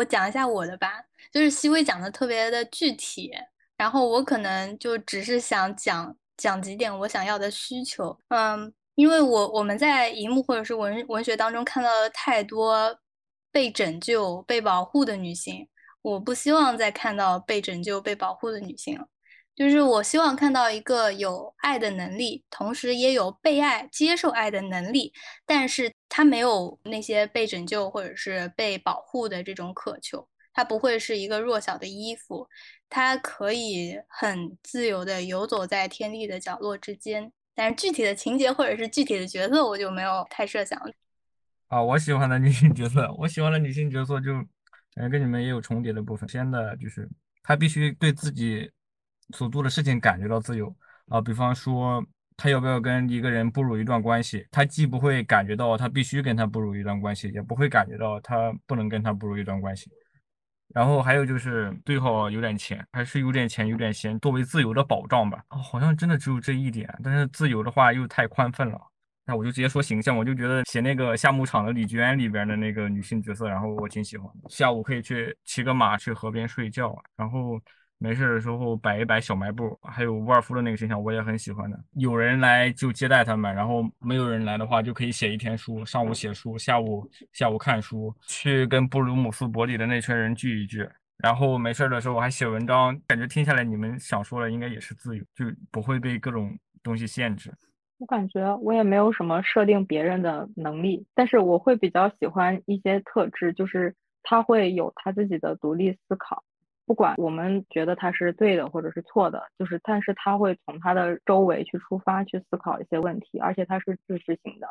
S4: 我讲一下我的吧，就是西微讲的特别的具体。然后我可能就只是想讲讲几点我想要的需求，嗯，因为我我们在荧幕或者是文文学当中看到了太多被拯救、被保护的女性，我不希望再看到被拯救、被保护的女性了，就是我希望看到一个有爱的能力，同时也有被爱、接受爱的能力，但是她没有那些被拯救或者是被保护的这种渴求，她不会是一个弱小的依附。他可以很自由的游走在天地的角落之间，但是具体的情节或者是具体的角色，我就没有太设想了。
S7: 啊，我喜欢的女性角色，我喜欢的女性角色就，感觉，跟你们也有重叠的部分。先的就是她必须对自己所做的事情感觉到自由啊，比方说他要不要跟一个人步入一段关系，他既不会感觉到他必须跟他步入一段关系，也不会感觉到他不能跟他步入一段关系。然后还有就是最好有点钱，还是有点钱有点闲，作为自由的保障吧。哦，好像真的只有这一点，但是自由的话又太宽泛了。那我就直接说形象，我就觉得写那个夏牧场的李娟里边的那个女性角色，然后我挺喜欢。下午可以去骑个马去河边睡觉，然后。没事的时候摆一摆小卖部，还有沃尔夫的那个形象我也很喜欢的。有人来就接待他们，然后没有人来的话就可以写一天书，上午写书，下午下午看书，去跟布鲁姆斯伯里的那群人聚一聚。然后没事的时候我还写文章，感觉听下来你们想说的应该也是自由，就不会被各种东西限制。
S6: 我感觉我也没有什么设定别人的能力，但是我会比较喜欢一些特质，就是他会有他自己的独立思考。不管我们觉得他是对的或者是错的，就是，但是他会从他的周围去出发去思考一些问题，而且他是知识型的，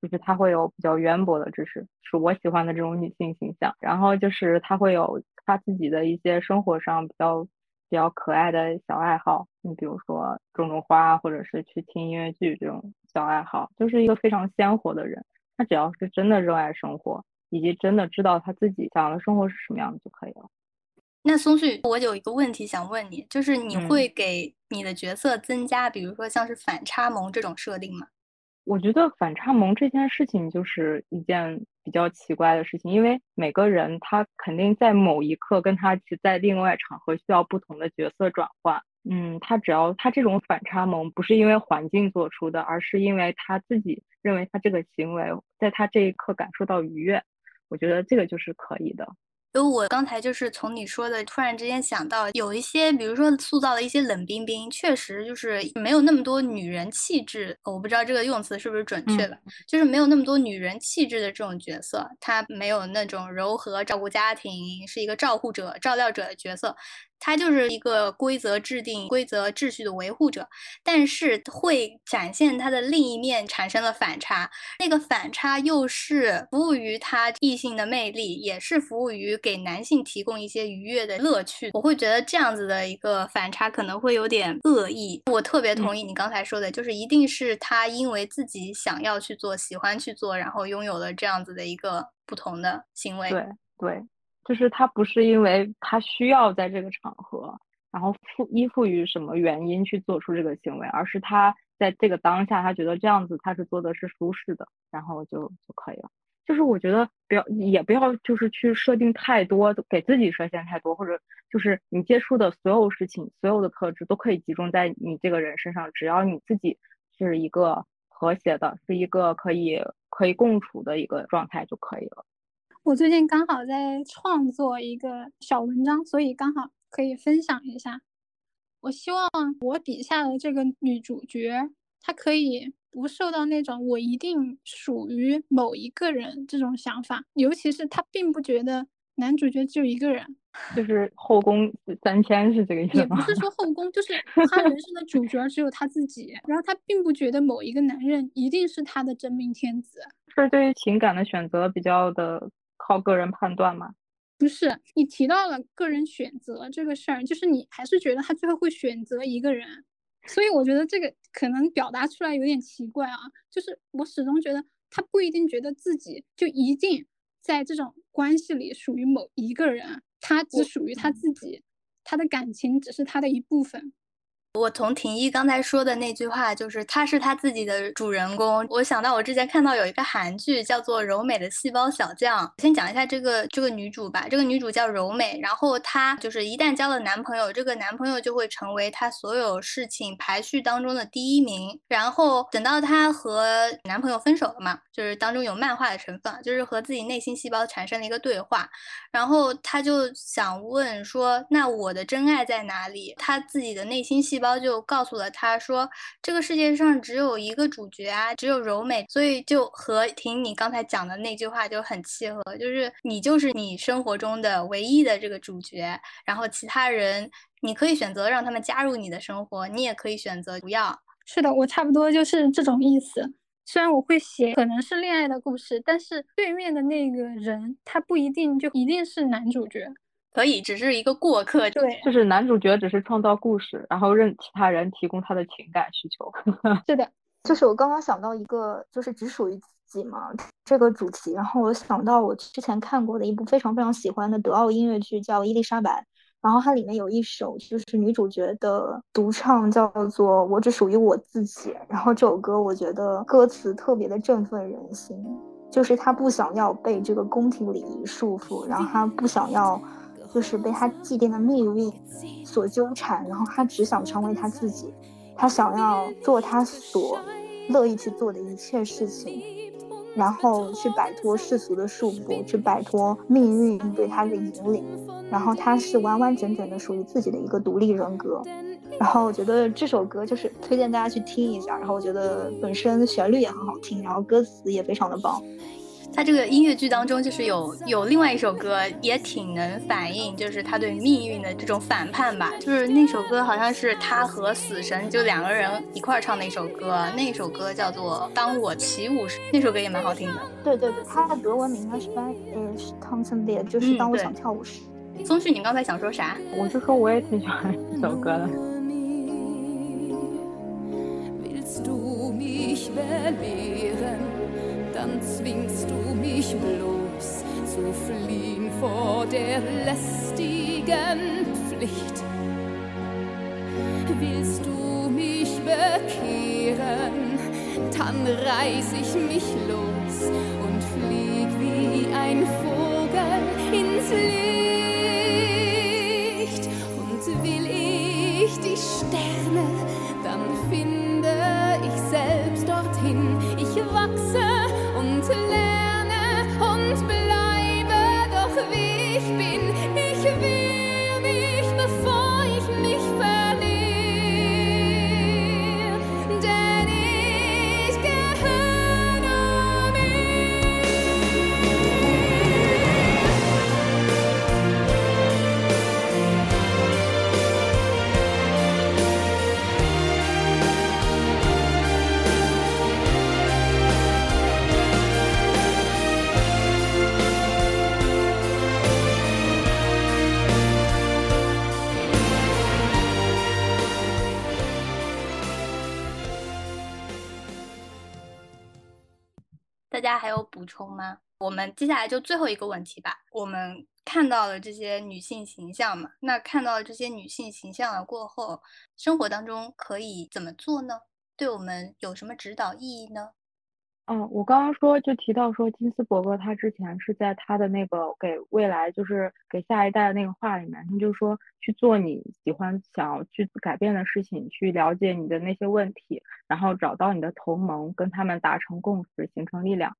S6: 就是他会有比较渊博的知识，是我喜欢的这种女性形象。然后就是他会有他自己的一些生活上比较比较可爱的小爱好，你比如说种种花，或者是去听音乐剧这种小爱好，就是一个非常鲜活的人。他只要是真的热爱生活，以及真的知道他自己想要的生活是什么样的就可以了。
S4: 那松旭，我有一个问题想问你，就是你会给你的角色增加，比如说像是反差萌这种设定吗？
S6: 我觉得反差萌这件事情就是一件比较奇怪的事情，因为每个人他肯定在某一刻跟他其在另外场合需要不同的角色转换。嗯，他只要他这种反差萌不是因为环境做出的，而是因为他自己认为他这个行为在他这一刻感受到愉悦，我觉得这个就是可以的。
S4: 因为我刚才就是从你说的，突然之间想到有一些，比如说塑造的一些冷冰冰，确实就是没有那么多女人气质。我不知道这个用词是不是准确的，就是没有那么多女人气质的这种角色，她没有那种柔和照顾家庭，是一个照护者、照料者的角色。他就是一个规则制定、规则秩序的维护者，但是会展现他的另一面，产生了反差。那个反差又是服务于他异性的魅力，也是服务于给男性提供一些愉悦的乐趣。我会觉得这样子的一个反差可能会有点恶意。我特别同意你刚才说的，就是一定是他因为自己想要去做、喜欢去做，然后拥有了这样子的一个不同的行为。
S6: 对对。就是他不是因为他需要在这个场合，然后附依附于什么原因去做出这个行为，而是他在这个当下，他觉得这样子他是做的是舒适的，然后就就可以了。就是我觉得不要也不要就是去设定太多，给自己设限太多，或者就是你接触的所有事情，所有的特质都可以集中在你这个人身上，只要你自己是一个和谐的，是一个可以可以共处的一个状态就可以了。
S5: 我最近刚好在创作一个小文章，所以刚好可以分享一下。我希望我笔下的这个女主角，她可以不受到那种我一定属于某一个人这种想法，尤其是她并不觉得男主角只有一个人，[laughs]
S6: 就是后宫三千是这个意思
S5: 吗？也不是说后宫，就是她人生的主角 [laughs] 只有她自己，然后她并不觉得某一个男人一定是她的真命天子。
S6: 是对于情感的选择比较的。靠个人判断吗？
S5: 不是，你提到了个人选择这个事儿，就是你还是觉得他最后会选择一个人，所以我觉得这个可能表达出来有点奇怪啊。就是我始终觉得他不一定觉得自己就一定在这种关系里属于某一个人，他只属于他自己，他的感情只是他的一部分。
S4: 我从婷一刚才说的那句话，就是他是他自己的主人公。我想到我之前看到有一个韩剧叫做《柔美的细胞小将》，先讲一下这个这个女主吧。这个女主叫柔美，然后她就是一旦交了男朋友，这个男朋友就会成为她所有事情排序当中的第一名。然后等到她和男朋友分手了嘛，就是当中有漫画的成分，就是和自己内心细胞产生了一个对话。然后她就想问说：“那我的真爱在哪里？”她自己的内心细胞。就告诉了他说，这个世界上只有一个主角啊，只有柔美，所以就和听你刚才讲的那句话就很契合，就是你就是你生活中的唯一的这个主角，然后其他人你可以选择让他们加入你的生活，你也可以选择不要。
S5: 是的，我差不多就是这种意思。虽然我会写可能是恋爱的故事，但是对面的那个人他不一定就一定是男主角。
S4: 可以，只是一个过客。
S5: 对，
S6: 就是男主角只是创造故事，然后任其他人提供他的情感需求。[laughs]
S5: 是的，
S2: 就是我刚刚想到一个，就是只属于自己嘛这个主题，然后我想到我之前看过的一部非常非常喜欢的德奥音乐剧，叫《伊丽莎白》，然后它里面有一首就是女主角的独唱，叫做《我只属于我自己》。然后这首歌我觉得歌词特别的振奋人心，就是她不想要被这个宫廷礼仪束缚，然后她不想要。就是被他既定的命运所纠缠，然后他只想成为他自己，他想要做他所乐意去做的一切事情，然后去摆脱世俗的束缚，去摆脱命运对他的引领，然后他是完完整整的属于自己的一个独立人格。然后我觉得这首歌就是推荐大家去听一下，然后我觉得本身旋律也很好听，然后歌词也非常的棒。
S4: 他这个音乐剧当中，就是有有另外一首歌，也挺能反映，就是他对命运的这种反叛吧。就是那首歌好像是他和死神就两个人一块儿唱的一首歌，那首歌叫做《当我起舞时》，那首歌也蛮好听的。
S2: 对对对，他的德文名它是翻呃是 Tanzen 就是当我想跳舞时。
S4: 宗旭，你刚才想说啥？
S6: 我就说我也挺喜欢这首歌的。
S8: Dann zwingst du mich bloß zu fliehen vor der lästigen Pflicht. Willst du mich bekehren, dann reiß ich mich los und flieg wie ein Vogel ins Licht. Und will ich die Sterne, dann finde
S4: 我们接下来就最后一个问题吧。我们看到了这些女性形象嘛？那看到这些女性形象了过后，生活当中可以怎么做呢？对我们有什么指导意义呢？
S6: 嗯，我刚刚说就提到说金斯伯格他之前是在他的那个给未来就是给下一代的那个话里面，他就说去做你喜欢想要去改变的事情，去了解你的那些问题，然后找到你的同盟，跟他们达成共识，形成力量，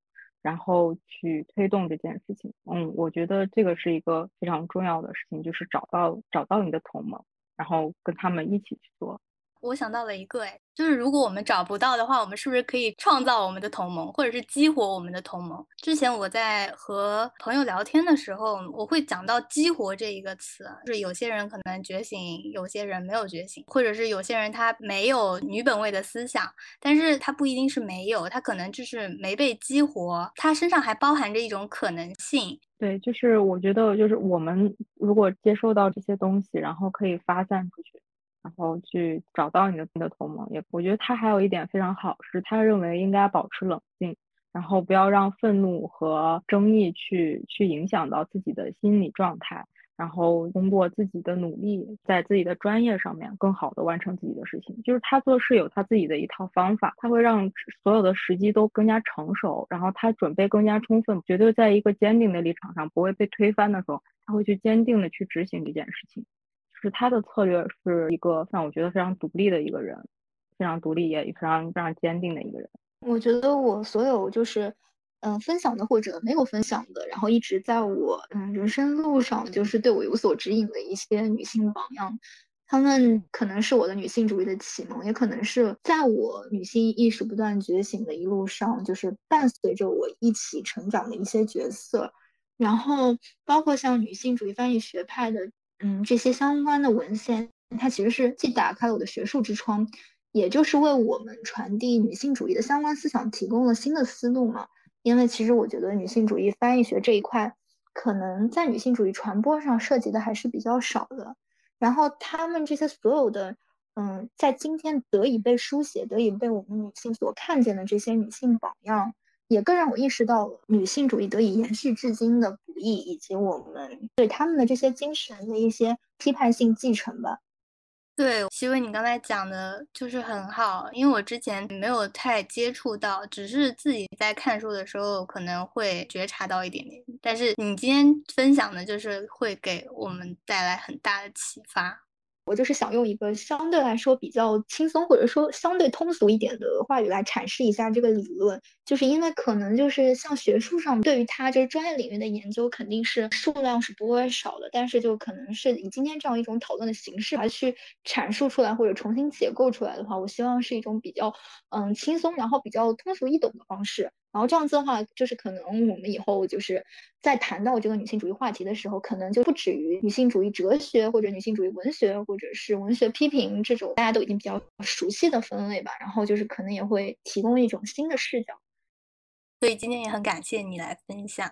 S6: 然后去推动这件事情。嗯，我觉得这个是一个非常重要的事情，就是找到找到你的同盟，然后跟他们一起去做。
S4: 我想到了一个，哎，就是如果我们找不到的话，我们是不是可以创造我们的同盟，或者是激活我们的同盟？之前我在和朋友聊天的时候，我会讲到“激活”这一个词，就是有些人可能觉醒，有些人没有觉醒，或者是有些人他没有女本位的思想，但是他不一定是没有，他可能就是没被激活，他身上还包含着一种可能性。
S6: 对，就是我觉得，就是我们如果接受到这些东西，然后可以发散出去。然后去找到你的你的同盟，也我觉得他还有一点非常好，是他认为应该保持冷静，然后不要让愤怒和争议去去影响到自己的心理状态，然后通过自己的努力，在自己的专业上面更好的完成自己的事情。就是他做事有他自己的一套方法，他会让所有的时机都更加成熟，然后他准备更加充分，绝对在一个坚定的立场上，不会被推翻的时候，他会去坚定的去执行这件事情。是他的策略是一个让我觉得非常独立的一个人，非常独立也非常非常坚定的一个人。
S2: 我觉得我所有就是嗯分享的或者没有分享的，然后一直在我嗯人生路上就是对我有所指引的一些女性榜样，她们可能是我的女性主义的启蒙，也可能是在我女性意识不断觉醒的一路上，就是伴随着我一起成长的一些角色。然后包括像女性主义翻译学派的。嗯，这些相关的文献，它其实是既打开了我的学术之窗，也就是为我们传递女性主义的相关思想提供了新的思路嘛。因为其实我觉得女性主义翻译学这一块，可能在女性主义传播上涉及的还是比较少的。然后他们这些所有的，嗯，在今天得以被书写、得以被我们女性所看见的这些女性榜样。也更让我意识到女性主义得以延续至今的不易，以及我们对他们的这些精神的一些批判性继承吧。
S4: 对，希薇，你刚才讲的就是很好，因为我之前没有太接触到，只是自己在看书的时候可能会觉察到一点点。但是你今天分享的，就是会给我们带来很大的启发。
S2: 我就是想用一个相对来说比较轻松或者说相对通俗一点的话语来阐释一下这个理论，就是因为可能就是像学术上对于它这个专业领域的研究肯定是数量是不会少的，但是就可能是以今天这样一种讨论的形式来去阐述出来或者重新解构出来的话，我希望是一种比较嗯轻松然后比较通俗易懂的方式。然后这样子的话，就是可能我们以后就是在谈到这个女性主义话题的时候，可能就不止于女性主义哲学或者女性主义文学或者是文学批评这种大家都已经比较熟悉的分类吧。然后就是可能也会提供一种新的视角。
S4: 所以今天也很感谢你来分享，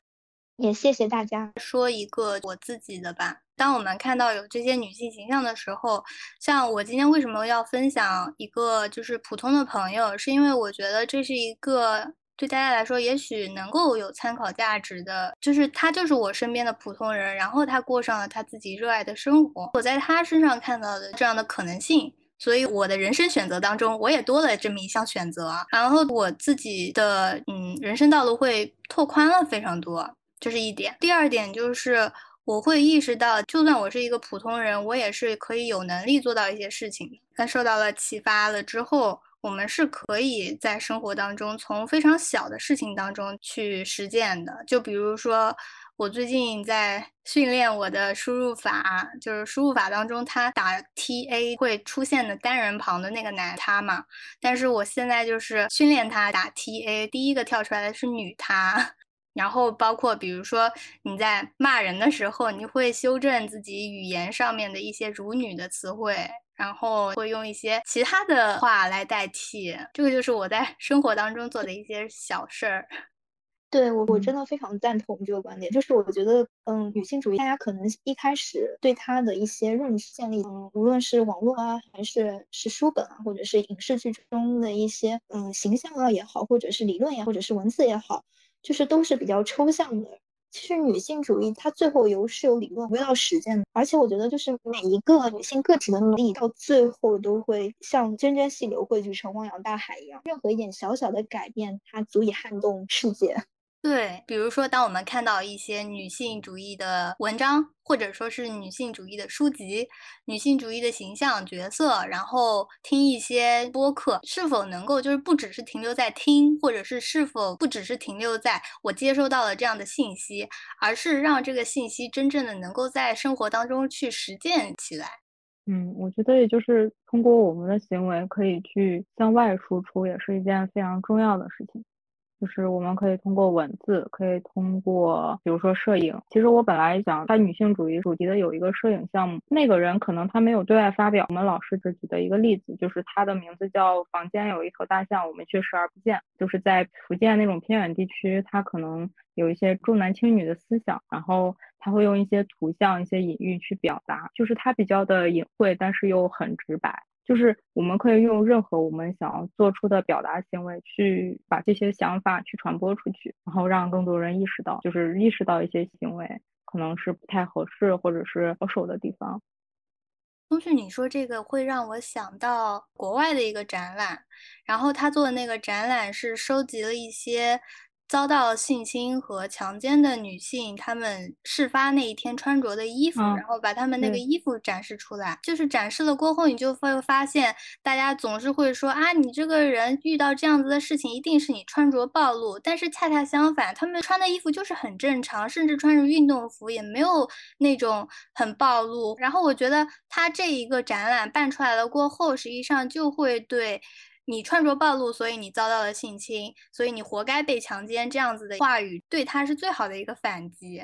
S2: 也谢谢大家。
S4: 说一个我自己的吧。当我们看到有这些女性形象的时候，像我今天为什么要分享一个就是普通的朋友，是因为我觉得这是一个。对大家来说，也许能够有参考价值的，就是他就是我身边的普通人，然后他过上了他自己热爱的生活。我在他身上看到的这样的可能性，所以我的人生选择当中，我也多了这么一项选择。然后我自己的嗯人生道路会拓宽了非常多，这是一点。第二点就是我会意识到，就算我是一个普通人，我也是可以有能力做到一些事情的。在受到了启发了之后。我们是可以在生活当中从非常小的事情当中去实践的，就比如说我最近在训练我的输入法，就是输入法当中它打 T A 会出现的单人旁的那个男他嘛，但是我现在就是训练它打 T A，第一个跳出来的是女他，[laughs] 然后包括比如说你在骂人的时候，你会修正自己语言上面的一些辱女的词汇。然后会用一些其他的话来代替，这个就是我在 [laughs] 生活当中做的一些小事儿。
S2: 对我，我真的非常赞同这个观点。就是我觉得，嗯，女性主义，大家可能一开始对它的一些认知建立，嗯，无论是网络啊，还是是书本啊，或者是影视剧中的一些，嗯，形象啊也好，或者是理论也，或者是文字也好，就是都是比较抽象的。其实女性主义它最后由是有理论回到实践的，而且我觉得就是每一个女性个体的努力到最后都会像涓涓细流汇聚成汪洋大海一样，任何一点小小的改变，它足以撼动世界。
S4: 对，比如说，当我们看到一些女性主义的文章，或者说是女性主义的书籍、女性主义的形象角色，然后听一些播客，是否能够就是不只是停留在听，或者是是否不只是停留在我接收到了这样的信息，而是让这个信息真正的能够在生活当中去实践起来。
S6: 嗯，我觉得也就是通过我们的行为可以去向外输出，也是一件非常重要的事情。就是我们可以通过文字，可以通过比如说摄影。其实我本来想在女性主义主题的有一个摄影项目，那个人可能他没有对外发表。我们老师只举的一个例子，就是他的名字叫“房间有一头大象，我们却视而不见”。就是在福建那种偏远地区，他可能有一些重男轻女的思想，然后他会用一些图像、一些隐喻去表达，就是他比较的隐晦，但是又很直白。就是我们可以用任何我们想要做出的表达行为，去把这些想法去传播出去，然后让更多人意识到，就是意识到一些行为可能是不太合适或者是保守的地方。
S4: 东旭，你说这个会让我想到国外的一个展览，然后他做的那个展览是收集了一些。遭到性侵和强奸的女性，她们事发那一天穿着的衣服，然后把她们那个衣服展示出来。就是展示了过后，你就会发现，大家总是会说啊，你这个人遇到这样子的事情，一定是你穿着暴露。但是恰恰相反，她们穿的衣服就是很正常，甚至穿着运动服也没有那种很暴露。然后我觉得他这一个展览办出来了过后，实际上就会对。你穿着暴露，所以你遭到了性侵，所以你活该被强奸。这样子的话语对他是最好的一个反击。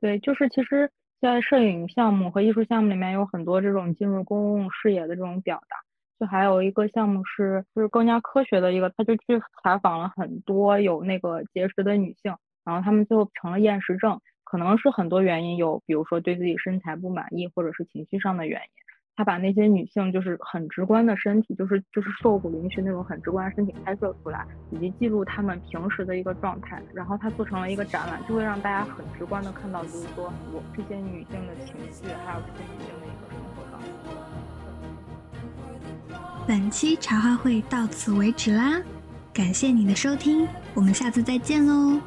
S6: 对，就是其实，在摄影项目和艺术项目里面有很多这种进入公共视野的这种表达。就还有一个项目是，就是更加科学的一个，他就去采访了很多有那个结石的女性，然后他们最后成了厌食症，可能是很多原因，有比如说对自己身材不满意，或者是情绪上的原因。他把那些女性就是很直观的身体，就是就是瘦骨嶙峋那种很直观的身体拍摄出来，以及记录她们平时的一个状态，然后他做成了一个展览，就会让大家很直观的看到，就是说我这些女性的情绪，还有这些女性的一个生活状
S1: 态。本期茶话会到此为止啦，感谢你的收听，我们下次再见喽。